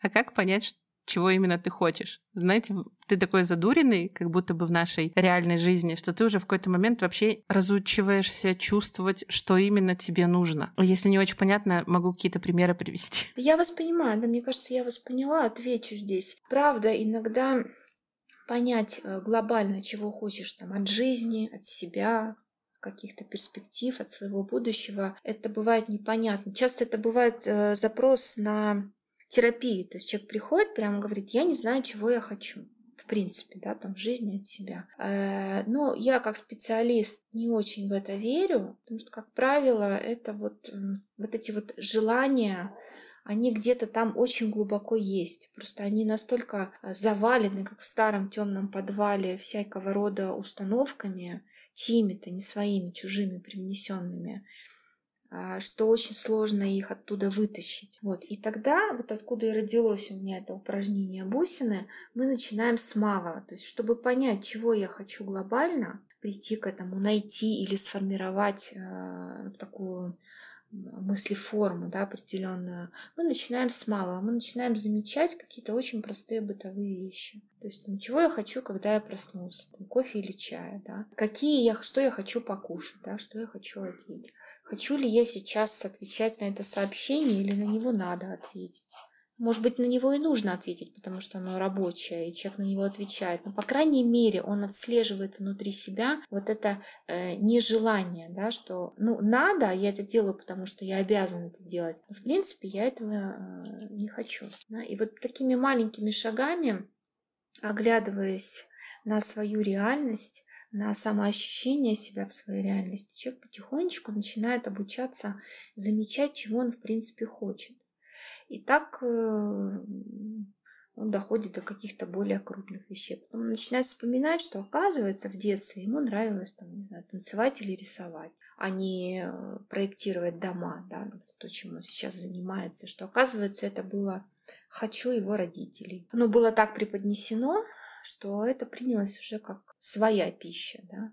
А как понять, чего именно ты хочешь. Знаете, ты такой задуренный, как будто бы в нашей реальной жизни, что ты уже в какой-то момент вообще разучиваешься чувствовать, что именно тебе нужно. Если не очень понятно, могу какие-то примеры привести. Я вас понимаю, да, мне кажется, я вас поняла, отвечу здесь. Правда, иногда понять э, глобально, чего хочешь там от жизни, от себя, каких-то перспектив, от своего будущего, это бывает непонятно. Часто это бывает э, запрос на терапии. То есть человек приходит, прямо говорит, я не знаю, чего я хочу в принципе, да, там, в жизни от себя. Э, но я как специалист не очень в это верю, потому что, как правило, это вот, вот эти вот желания, они где-то там очень глубоко есть. Просто они настолько завалены, как в старом темном подвале, всякого рода установками, чьими-то, не своими, чужими, привнесенными, что очень сложно их оттуда вытащить. Вот. И тогда, вот откуда и родилось у меня это упражнение бусины, мы начинаем с малого. То есть, чтобы понять, чего я хочу глобально, прийти к этому, найти или сформировать э, такую мыслеформу да, определенную, мы начинаем с малого. Мы начинаем замечать какие-то очень простые бытовые вещи. То есть, ну, чего я хочу, когда я проснулся? кофе или чая, да? Какие я, что я хочу покушать, да? Что я хочу одеть? Хочу ли я сейчас отвечать на это сообщение или на него надо ответить? Может быть, на него и нужно ответить, потому что оно рабочее, и человек на него отвечает. Но, по крайней мере, он отслеживает внутри себя вот это э, нежелание, да, что, ну, надо, я это делаю, потому что я обязан это делать. Но, в принципе, я этого э, не хочу. Да? И вот такими маленькими шагами, оглядываясь на свою реальность, на самоощущение себя в своей реальности, человек потихонечку начинает обучаться замечать, чего он в принципе хочет. И так э, он доходит до каких-то более крупных вещей. Потом он начинает вспоминать, что оказывается в детстве ему нравилось там, не знаю, танцевать или рисовать, а не э, проектировать дома, да, то, чем он сейчас занимается, что оказывается это было «хочу его родителей». Оно было так преподнесено, что это принялось уже как своя пища, да,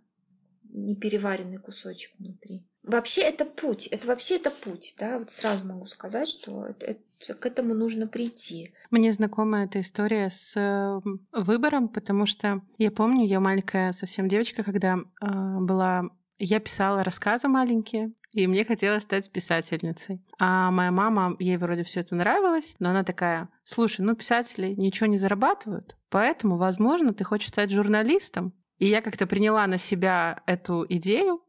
непереваренный кусочек внутри. Вообще это путь, это вообще это путь, да, вот сразу могу сказать, что это, это, к этому нужно прийти. Мне знакома эта история с выбором, потому что я помню, я маленькая совсем девочка, когда э, была я писала рассказы маленькие, и мне хотелось стать писательницей. А моя мама, ей вроде все это нравилось, но она такая, слушай, ну писатели ничего не зарабатывают, поэтому, возможно, ты хочешь стать журналистом. И я как-то приняла на себя эту идею,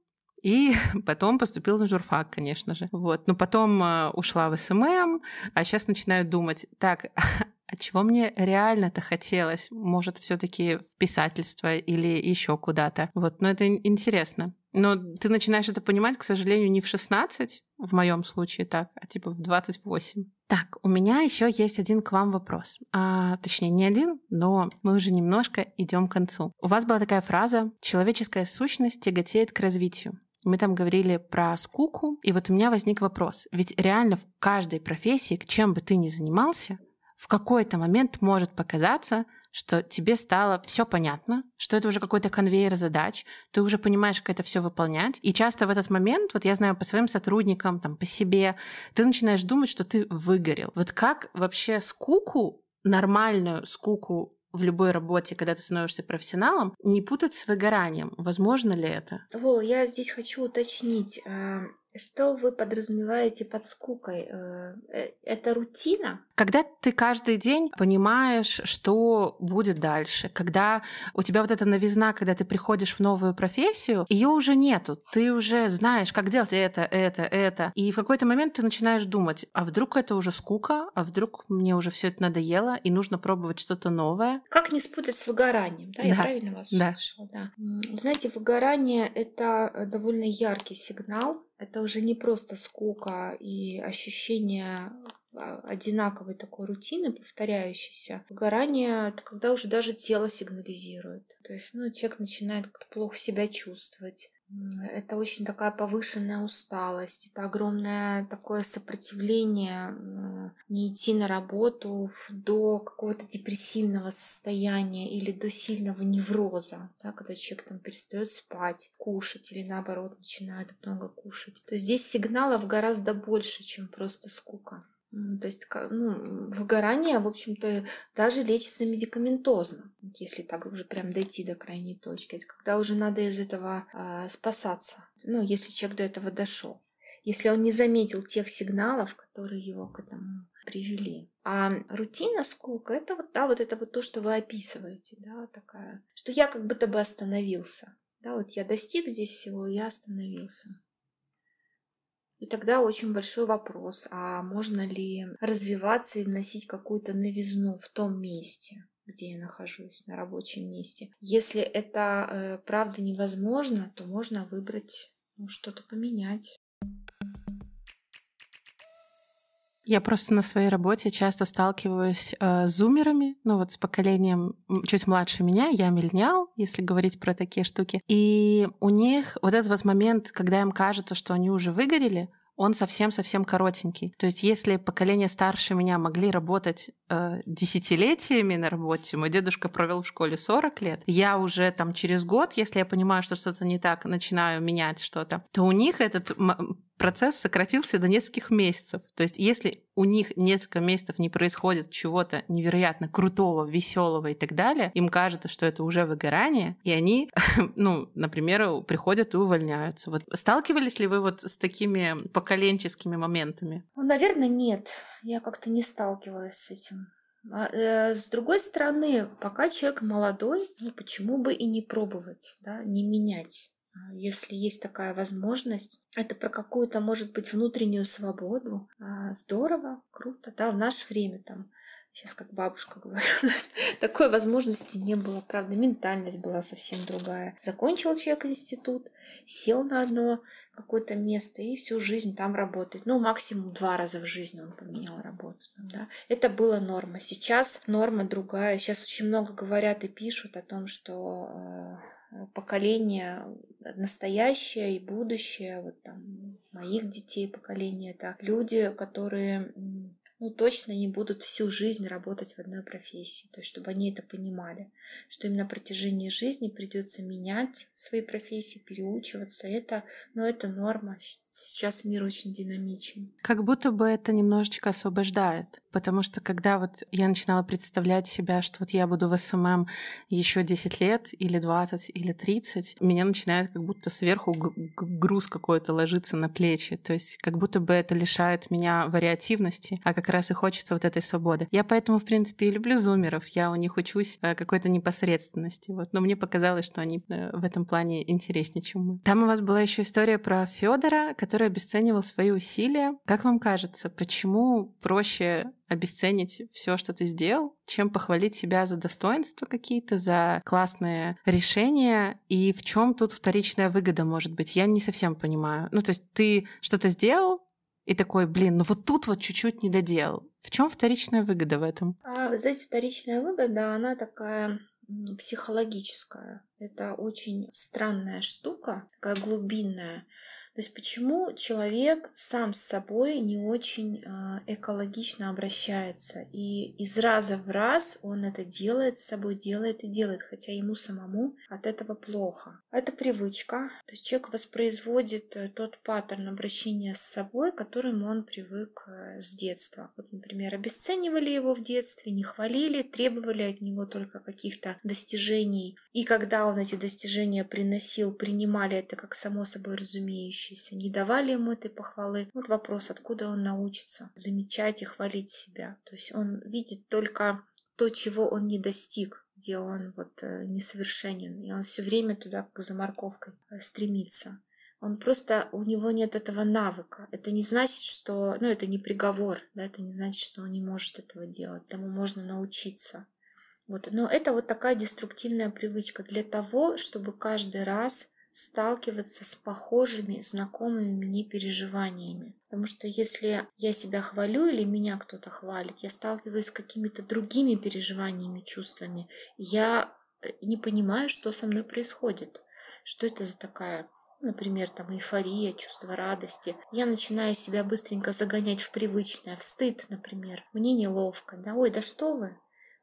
и потом поступила на журфак, конечно же. Вот. Но потом э, ушла в SMM, а сейчас начинаю думать, так, а чего мне реально-то хотелось? Может, все таки в писательство или еще куда-то? Вот, но это интересно. Но ты начинаешь это понимать, к сожалению, не в 16, в моем случае так, а типа в 28. Так, у меня еще есть один к вам вопрос. А, точнее, не один, но мы уже немножко идем к концу. У вас была такая фраза «человеческая сущность тяготеет к развитию». Мы там говорили про скуку, и вот у меня возник вопрос. Ведь реально в каждой профессии, чем бы ты ни занимался, в какой-то момент может показаться, что тебе стало все понятно, что это уже какой-то конвейер задач, ты уже понимаешь, как это все выполнять. И часто в этот момент, вот я знаю по своим сотрудникам, там, по себе, ты начинаешь думать, что ты выгорел. Вот как вообще скуку, нормальную скуку в любой работе, когда ты становишься профессионалом, не путать с выгоранием. Возможно ли это? Вол, я здесь хочу уточнить. Что вы подразумеваете под скукой? Э, э, это рутина? Когда ты каждый день понимаешь, что будет дальше, когда у тебя вот эта новизна, когда ты приходишь в новую профессию, ее уже нету. Ты уже знаешь, как делать это, это, это. И в какой-то момент ты начинаешь думать, а вдруг это уже скука, а вдруг мне уже все это надоело, и нужно пробовать что-то новое. Как не спутать с выгоранием? Да, да. я правильно вас да. слышала? Да. Знаете, выгорание — это довольно яркий сигнал, это уже не просто скука и ощущение а, одинаковой такой рутины, повторяющейся. Выгорание — это когда уже даже тело сигнализирует. То есть ну, человек начинает плохо себя чувствовать. Это очень такая повышенная усталость, это огромное такое сопротивление не идти на работу до какого-то депрессивного состояния или до сильного невроза, да, когда человек там перестает спать, кушать или наоборот начинает много кушать. То есть здесь сигналов гораздо больше, чем просто скука. То есть ну, выгорание, в общем-то, даже лечится медикаментозно, если так уже прям дойти до крайней точки. Это когда уже надо из этого э, спасаться, ну, если человек до этого дошел. Если он не заметил тех сигналов, которые его к этому привели. А рутина, скука, это вот, да, вот это вот то, что вы описываете, да, такая, что я как будто бы остановился. Да, вот я достиг здесь всего, я остановился. И тогда очень большой вопрос, а можно ли развиваться и вносить какую-то новизну в том месте, где я нахожусь, на рабочем месте. Если это э, правда невозможно, то можно выбрать ну, что-то поменять. Я просто на своей работе часто сталкиваюсь э, с зумерами, ну вот с поколением чуть младше меня, я миллениал, если говорить про такие штуки. И у них вот этот вот момент, когда им кажется, что они уже выгорели, он совсем-совсем коротенький. То есть если поколение старше меня могли работать э, десятилетиями на работе, мой дедушка провел в школе 40 лет, я уже там через год, если я понимаю, что что-то не так, начинаю менять что-то, то у них этот процесс сократился до нескольких месяцев. То есть если у них несколько месяцев не происходит чего-то невероятно крутого, веселого и так далее, им кажется, что это уже выгорание, и они, ну, например, приходят и увольняются. Вот сталкивались ли вы вот с такими поколенческими моментами? Ну, наверное, нет. Я как-то не сталкивалась с этим. А, э, с другой стороны, пока человек молодой, ну почему бы и не пробовать, да, не менять если есть такая возможность. Это про какую-то, может быть, внутреннюю свободу. А, здорово, круто, да, в наше время там сейчас как бабушка говорит, такой возможности не было, правда, ментальность была совсем другая. Закончил человек институт, сел на одно какое-то место и всю жизнь там работает. Ну, максимум два раза в жизни он поменял работу. да. Это была норма. Сейчас норма другая. Сейчас очень много говорят и пишут о том, что э, поколение настоящее и будущее, вот там моих детей поколение, это люди, которые ну, точно не будут всю жизнь работать в одной профессии. То есть, чтобы они это понимали, что им на протяжении жизни придется менять свои профессии, переучиваться. Это, ну, это норма. Сейчас мир очень динамичен. Как будто бы это немножечко освобождает. Потому что когда вот я начинала представлять себя, что вот я буду в SMM еще 10 лет, или 20, или 30, меня начинает как будто сверху груз какой-то ложиться на плечи. То есть как будто бы это лишает меня вариативности, а как раз и хочется вот этой свободы. Я поэтому, в принципе, и люблю зумеров. Я у них учусь э, какой-то непосредственности. Вот. Но мне показалось, что они э, в этом плане интереснее, чем мы. Там у вас была еще история про Федора, который обесценивал свои усилия. Как вам кажется, почему проще обесценить все, что ты сделал, чем похвалить себя за достоинства какие-то, за классные решения. И в чем тут вторичная выгода может быть? Я не совсем понимаю. Ну, то есть ты что-то сделал, и такой, блин, ну вот тут вот чуть-чуть не доделал. В чем вторичная выгода в этом? А, знаете, вторичная выгода, она такая психологическая. Это очень странная штука, такая глубинная. То есть почему человек сам с собой не очень а, экологично обращается, и из раза в раз он это делает, с собой делает и делает, хотя ему самому от этого плохо. Это привычка, то есть человек воспроизводит э, тот паттерн обращения с собой, к которому он привык э, с детства. Вот, например, обесценивали его в детстве, не хвалили, требовали от него только каких-то достижений, и когда он эти достижения приносил, принимали это как само собой разумеющее, учащиеся не давали ему этой похвалы. Вот вопрос, откуда он научится замечать и хвалить себя. То есть он видит только то, чего он не достиг, где он вот э, несовершенен, и он все время туда за морковкой э, стремится. Он просто, у него нет этого навыка. Это не значит, что, ну, это не приговор, да, это не значит, что он не может этого делать. Тому можно научиться. Вот. Но это вот такая деструктивная привычка для того, чтобы каждый раз сталкиваться с похожими, знакомыми мне переживаниями. Потому что если я себя хвалю или меня кто-то хвалит, я сталкиваюсь с какими-то другими переживаниями, чувствами. Я э, не понимаю, что со мной происходит. Что это за такая например, там эйфория, чувство радости, я начинаю себя быстренько загонять в привычное, в стыд, например. Мне неловко, да, ой, да что вы,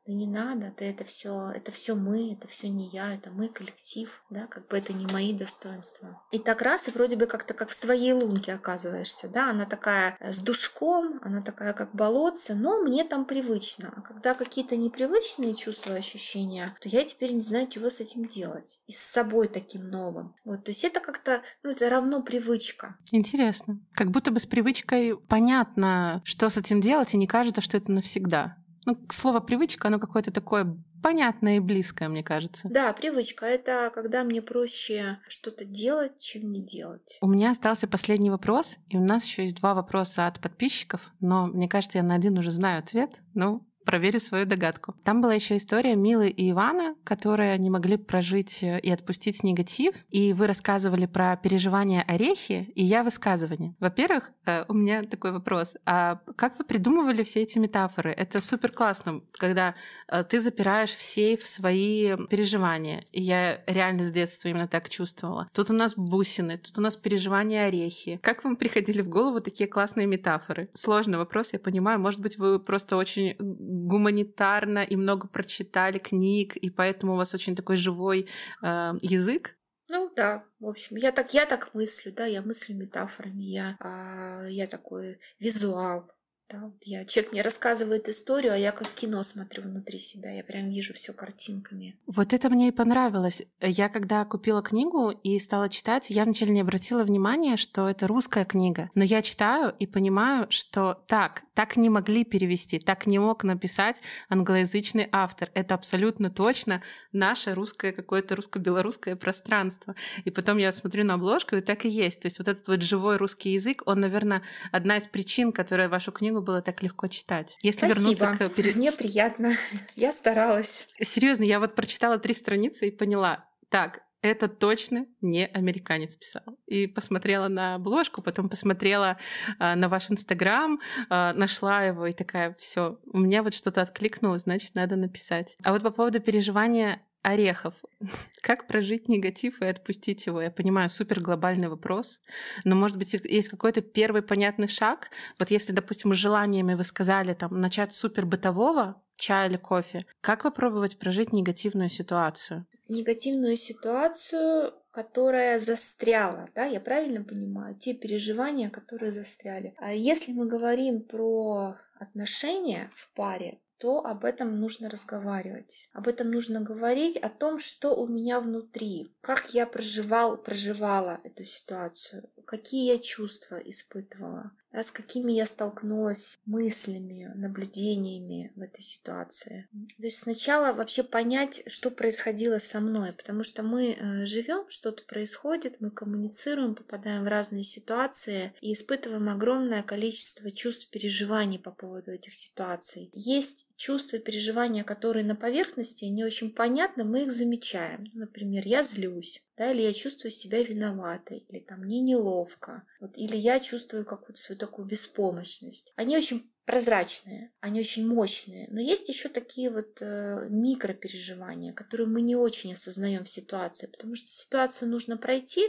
да не надо, да это все, это все мы, это все не я, это мы коллектив, да, как бы это не мои достоинства. И так раз, и вроде бы как-то как в своей лунке оказываешься, да, она такая э, с душком, она такая как болотце, но мне там привычно. А когда какие-то непривычные чувства, ощущения, то я теперь не знаю, чего с этим делать. И с собой таким новым. Вот, то есть это как-то, ну, это равно привычка. Интересно. Как будто бы с привычкой понятно, что с этим делать, и не кажется, что это навсегда. Ну, слово привычка, оно какое-то такое понятное и близкое, мне кажется. Да, привычка — это когда мне проще что-то делать, чем не делать. У меня остался последний вопрос, и у нас еще есть два вопроса от подписчиков, но мне кажется, я на один уже знаю ответ. Ну, проверю свою догадку. Там была еще история Милы и Ивана, которые не могли прожить э, и отпустить негатив. И вы рассказывали про переживания орехи и я высказывание. Во-первых, э, у меня такой вопрос. А как вы придумывали все эти метафоры? Это супер классно, когда э, ты запираешь в сейф свои переживания. И я реально с детства именно так чувствовала. Тут у нас бусины, тут у нас переживания орехи. Как вам приходили в голову такие классные метафоры? Сложный вопрос, я понимаю. Может быть, вы просто очень гуманитарно и много прочитали книг, и поэтому у вас очень такой живой э, язык. Ну да, в общем, я так, я так мыслю, да, я мыслю метафорами, я, а, я такой визуал, да, вот я, человек мне рассказывает историю, а я как кино смотрю внутри себя, я прям вижу все картинками. Вот это мне и понравилось. Я когда купила книгу и стала читать, я вначале не обратила внимания, что это русская книга. Но я читаю и понимаю, что так, так не могли перевести, так не мог написать англоязычный автор. Это абсолютно точно наше русское какое-то русско-белорусское пространство. И потом я смотрю на обложку, и так и есть. То есть вот этот вот живой русский язык, он, наверное, одна из причин, которая вашу книгу было так легко читать. Если Спасибо. вернуться к... Мне приятно. Я старалась. Серьезно, я вот прочитала три страницы и поняла, так, это точно не американец писал. И посмотрела на обложку, потом посмотрела э, на ваш инстаграм, э, нашла его и такая, все, у меня вот что-то откликнулось, значит, надо написать. А вот по поводу переживания орехов. Как прожить негатив и отпустить его? Я понимаю, супер глобальный вопрос, но, может быть, есть какой-то первый понятный шаг. Вот если, допустим, желаниями вы сказали там начать супер бытового, чая или кофе, как попробовать прожить негативную ситуацию? Негативную ситуацию, которая застряла, да, я правильно понимаю, те переживания, которые застряли. А если мы говорим про отношения в паре, то об этом нужно разговаривать. Об этом нужно говорить, о том, что у меня внутри, как я проживал, проживала эту ситуацию, какие я чувства испытывала. Да, с какими я столкнулась мыслями, наблюдениями в этой ситуации. То есть сначала вообще понять, что происходило со мной, потому что мы э, живем, что-то происходит, мы коммуницируем, попадаем в разные ситуации и испытываем огромное количество чувств, переживаний по поводу этих ситуаций. Есть чувства переживания, которые на поверхности, они очень понятны, мы их замечаем. Например, я злюсь, да, или я чувствую себя виноватой, или там мне неловко, вот, или я чувствую какую-то свою такую беспомощность. Они очень прозрачные, они очень мощные, но есть еще такие вот э, микропереживания, которые мы не очень осознаем в ситуации, потому что ситуацию нужно пройти,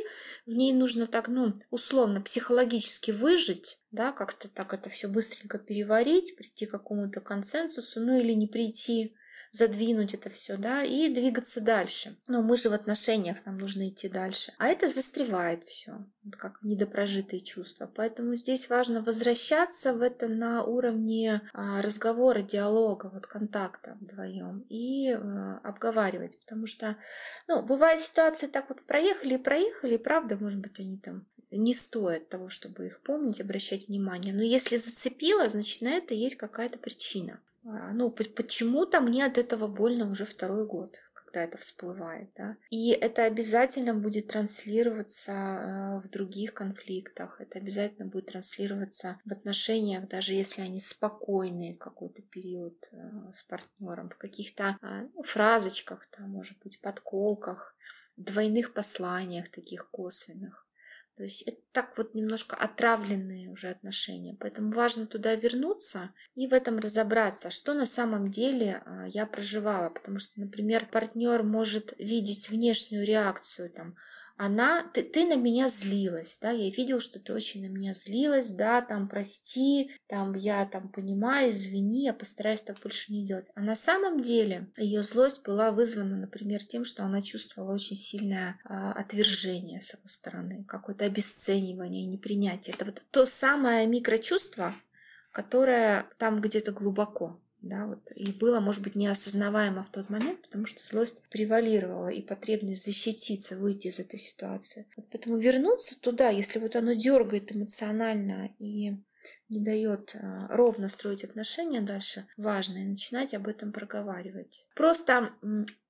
в ней нужно так, ну, условно, психологически выжить, да, как-то так это все быстренько переварить, прийти к какому-то консенсусу, ну или не прийти, задвинуть это все, да, и двигаться дальше. Но мы же в отношениях, нам нужно идти дальше. А это застревает все, как недопрожитые чувства. Поэтому здесь важно возвращаться в это на уровне а, разговора, диалога, вот контакта вдвоем и а, обговаривать. Потому что, ну, бывают ситуации так вот проехали и проехали, и правда, может быть, они там не стоят того, чтобы их помнить, обращать внимание. Но если зацепило, значит, на это есть какая-то причина. А, ну, почему-то мне от этого больно уже второй год, когда это всплывает, да. И это обязательно будет транслироваться э, в других конфликтах, это обязательно будет транслироваться в отношениях, даже если они спокойные какой-то период э, с партнером, в каких-то а, ну, фразочках, там, может быть, подколках, двойных посланиях таких косвенных. То есть это так вот немножко отравленные уже отношения. Поэтому важно туда вернуться и в этом разобраться, что на самом деле а, я проживала. Потому что, например, партнер может видеть внешнюю реакцию там, она, ты, ты на меня злилась, да, я видел, что ты очень на меня злилась, да, там, прости, там, я там понимаю, извини, я постараюсь так больше не делать. А на самом деле ее злость была вызвана, например, тем, что она чувствовала очень сильное а, отвержение с его стороны, какое-то обесценивание, непринятие. Это вот то самое микрочувство, которое там где-то глубоко да, вот, и было, может быть, неосознаваемо в тот момент, потому что злость превалировала и потребность защититься, выйти из этой ситуации. Вот поэтому вернуться туда, если вот оно дергает эмоционально и не дает а, ровно строить отношения дальше, важно и начинать об этом проговаривать. Просто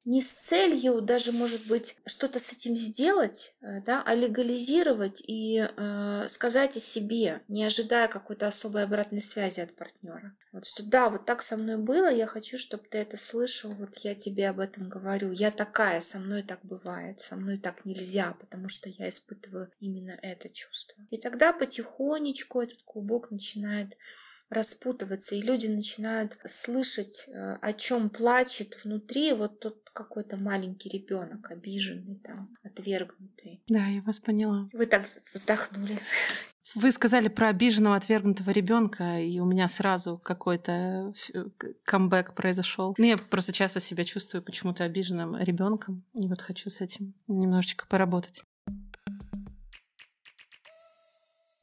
не с целью даже, может быть, что-то с этим сделать, э, да, а легализировать и э, сказать о себе, не ожидая какой-то особой обратной связи от партнера. Вот что да, вот так со мной было, я хочу, чтобы ты это слышал, вот я тебе об этом говорю. Я такая, со мной так бывает, со мной так нельзя, потому что я испытываю именно это чувство. И тогда потихонечку этот клубок начинает распутываться, и люди начинают слышать, э, о чем плачет внутри вот тот какой-то маленький ребенок, обиженный, там, отвергнутый. Да, я вас поняла. Вы так вздохнули. Вы сказали про обиженного, отвергнутого ребенка, и у меня сразу какой-то э, камбэк произошел. Ну, я просто часто себя чувствую почему-то обиженным ребенком, и вот хочу с этим немножечко поработать.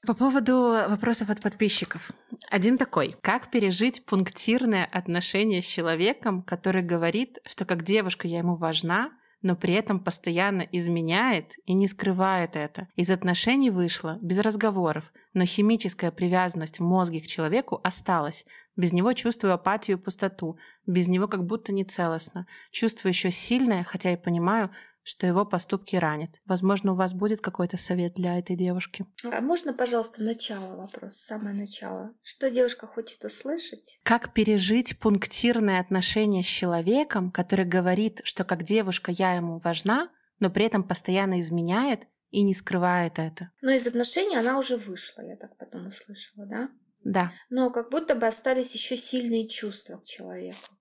По поводу вопросов от подписчиков. Один такой. Как пережить пунктирное отношение с человеком, который говорит, что как девушка я ему важна, но при этом постоянно изменяет и не скрывает это. Из отношений вышло без разговоров, но химическая привязанность в мозге к человеку осталась. Без него чувствую апатию и пустоту. Без него как будто не целостно. Чувствую еще сильное, хотя и понимаю, что его поступки ранят. Возможно, у вас будет какой-то совет для этой девушки? А можно, пожалуйста, начало вопрос, самое начало? Что девушка хочет услышать? Как пережить пунктирное отношение с человеком, который говорит, что как девушка я ему важна, но при этом постоянно изменяет и не скрывает это? Но из отношений она уже вышла, я так потом услышала, да? Да. Но как будто бы остались еще сильные чувства к человеку.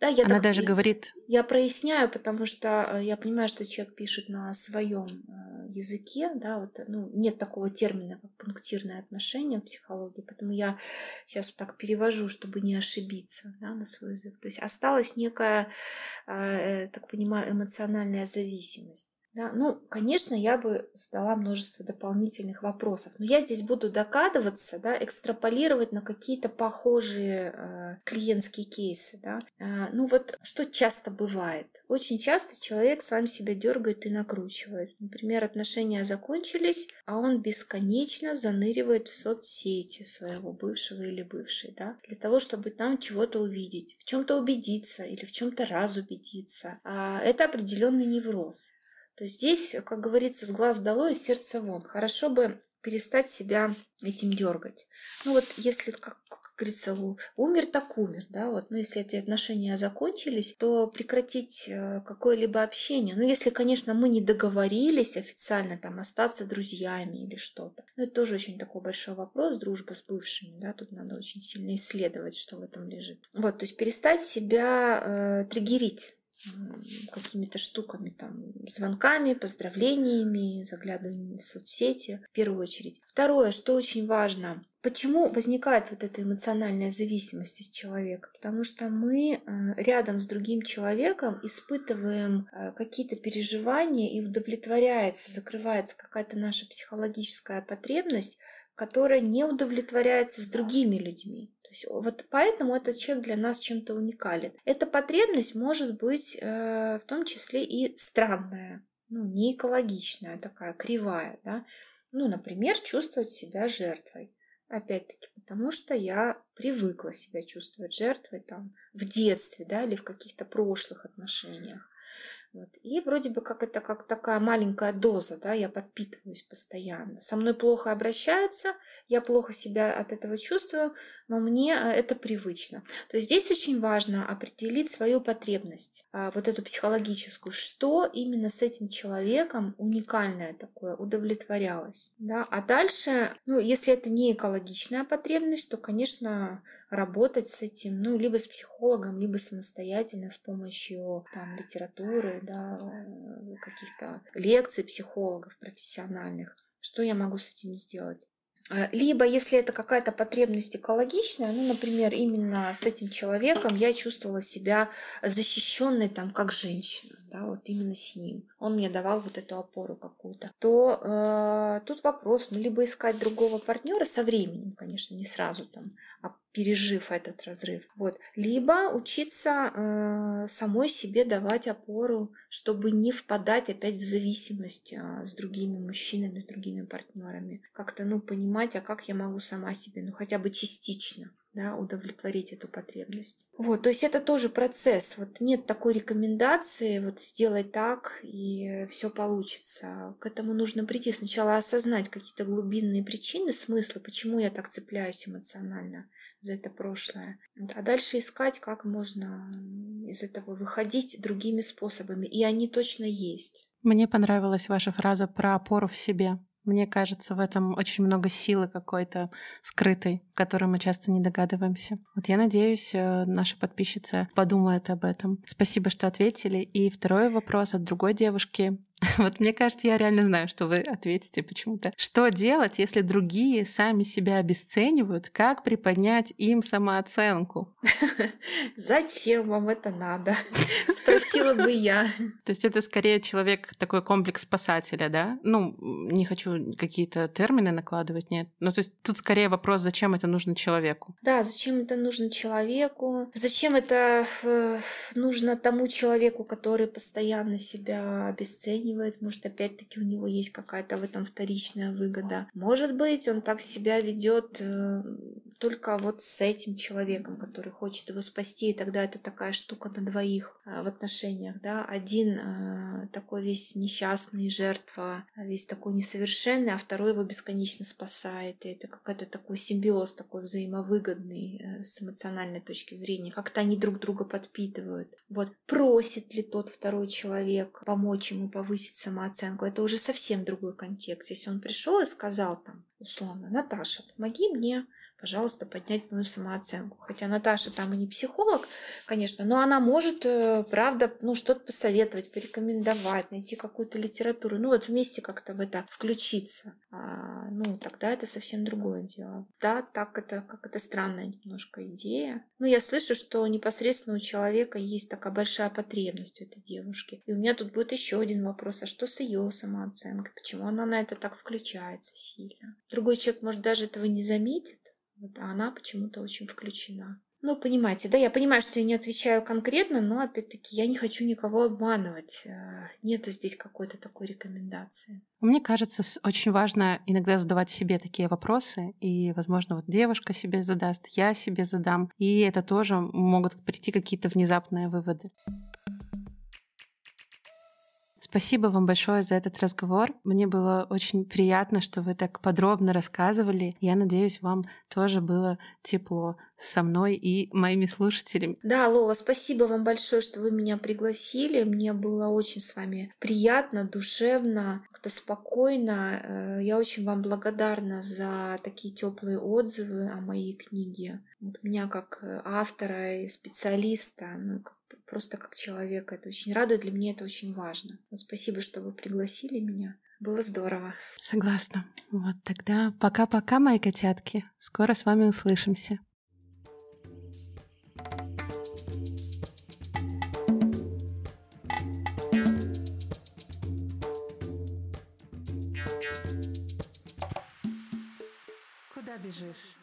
Да, я Она так, даже говорит... Я проясняю, потому что э, я понимаю, что человек пишет на своем э, языке, да, вот, ну, нет такого термина, как пунктирное отношение в психологии, поэтому я сейчас так перевожу, чтобы не ошибиться, да, на свой язык. То есть осталась некая, э, так понимаю, эмоциональная зависимость. Да, ну, конечно, я бы задала множество дополнительных вопросов, но я здесь буду догадываться, да, экстраполировать на какие-то похожие э, клиентские кейсы, да. Э, ну вот что часто бывает? Очень часто человек сам себя дергает и накручивает. Например, отношения закончились, а он бесконечно заныривает в соцсети своего бывшего или бывшей, да, для того, чтобы там чего-то увидеть, в чем-то убедиться или в чем-то разубедиться. А это определенный невроз. То есть здесь, как говорится, с глаз долой, из сердца вон. Хорошо бы перестать себя этим дергать. Ну вот если, как, как говорится, умер, так умер, да, вот, но ну, если эти отношения закончились, то прекратить э, какое-либо общение, ну если, конечно, мы не договорились официально там остаться друзьями или что-то, ну это тоже очень такой большой вопрос, дружба с бывшими, да, тут надо очень сильно исследовать, что в этом лежит. Вот, то есть перестать себя э, триггерить, какими-то штуками, там, звонками, поздравлениями, заглядыванием в соцсети, в первую очередь. Второе, что очень важно, почему возникает вот эта эмоциональная зависимость из человека? Потому что мы э, рядом с другим человеком испытываем э, какие-то переживания и удовлетворяется, закрывается какая-то наша психологическая потребность, которая не удовлетворяется с другими людьми. То есть вот поэтому этот человек для нас чем-то уникален. Эта потребность может быть э, в том числе и странная, ну, не экологичная, такая кривая, да. Ну, например, чувствовать себя жертвой. Опять-таки, потому что я привыкла себя чувствовать жертвой там в детстве, да, или в каких-то прошлых отношениях. Вот. И вроде бы как это как такая маленькая доза, да, я подпитываюсь постоянно. Со мной плохо обращаются, я плохо себя от этого чувствую, но мне э, это привычно. То есть здесь очень важно определить свою потребность, а, вот эту психологическую, что именно с этим человеком уникальное такое удовлетворялось. Да? А дальше, ну, если это не экологичная потребность, то, конечно, работать с этим, ну, либо с психологом, либо самостоятельно с помощью там, литературы, да, каких-то лекций психологов профессиональных. Что я могу с этим сделать? Э, либо, если это какая-то потребность экологичная, ну, например, именно с этим человеком я чувствовала себя защищенной там как женщина, да, вот именно с ним. Он мне давал вот эту опору какую-то. То э, тут вопрос, ну, либо искать другого партнера со временем, конечно, не сразу там, а пережив этот разрыв. Вот. Либо учиться э, самой себе давать опору, чтобы не впадать опять в зависимость э, с другими мужчинами, с другими партнерами. Как-то, ну, понимать, а как я могу сама себе, ну, хотя бы частично да, удовлетворить эту потребность. Вот, то есть это тоже процесс. Вот нет такой рекомендации, вот сделай так и все получится. К этому нужно прийти. Сначала осознать какие-то глубинные причины, смыслы, почему я так цепляюсь эмоционально за это прошлое. А дальше искать, как можно из этого выходить другими способами. И они точно есть. Мне понравилась ваша фраза про опору в себе. Мне кажется, в этом очень много силы какой-то скрытой, которой мы часто не догадываемся. Вот я надеюсь, э, наша подписчица подумает об этом. Спасибо, что ответили. И второй вопрос от другой девушки. Вот мне кажется, я реально знаю, что вы ответите почему-то. Что делать, если другие сами себя обесценивают? Как приподнять им самооценку? Зачем вам это надо? Спросила бы я. То есть это скорее человек такой комплекс спасателя, да? Ну, не хочу какие-то термины накладывать, нет. Ну, то есть тут скорее вопрос, зачем это нужно человеку? Да, зачем это нужно человеку? Зачем это нужно тому человеку, который постоянно себя обесценивает? Оценивает, может, опять-таки у него есть какая-то в этом вторичная выгода. Может быть, он так себя ведет э, только вот с этим человеком, который хочет его спасти, и тогда это такая штука на двоих э, в отношениях, да. Один э, такой весь несчастный, жертва, весь такой несовершенный, а второй его бесконечно спасает. И это какой-то такой симбиоз, такой взаимовыгодный с эмоциональной точки зрения. Как-то они друг друга подпитывают. Вот просит ли тот второй человек помочь ему повысить повысить самооценку, это уже совсем другой контекст. Если он пришел и сказал там, условно, Наташа, помоги мне пожалуйста, поднять мою самооценку. Хотя Наташа там и не психолог, конечно, но она может, э, правда, ну, что-то посоветовать, порекомендовать, найти какую-то литературу, ну, вот вместе как-то в это включиться. А, ну, тогда это совсем другое дело. Да, так это, как это странная немножко идея. Ну, я слышу, что непосредственно у человека есть такая большая потребность у этой девушки. И у меня тут будет еще один вопрос, а что с ее самооценкой? Почему она на это так включается сильно? Другой человек, может, даже этого не заметит, вот, а она почему-то очень включена. Ну, понимаете, да, я понимаю, что я не отвечаю конкретно, но, опять-таки, я не хочу никого обманывать. Э, нету здесь какой-то такой рекомендации. Мне кажется, очень важно иногда задавать себе такие вопросы, и, возможно, вот девушка себе задаст, я себе задам, и это тоже могут прийти какие-то внезапные выводы. Спасибо вам большое за этот разговор. Мне было очень приятно, что вы так подробно рассказывали. Я надеюсь, вам тоже было тепло со мной и моими слушателями. Да, Лола, спасибо вам большое, что вы меня пригласили. Мне было очень с вами приятно, душевно, как-то спокойно. Э, я очень вам благодарна за такие теплые отзывы о моей книге. Вот меня как э, автора и специалиста, ну, просто как человека. Это очень радует, для меня это очень важно. Вот спасибо, что вы пригласили меня. Было здорово. Согласна. Вот тогда пока-пока, мои котятки. Скоро с вами услышимся. Куда бежишь?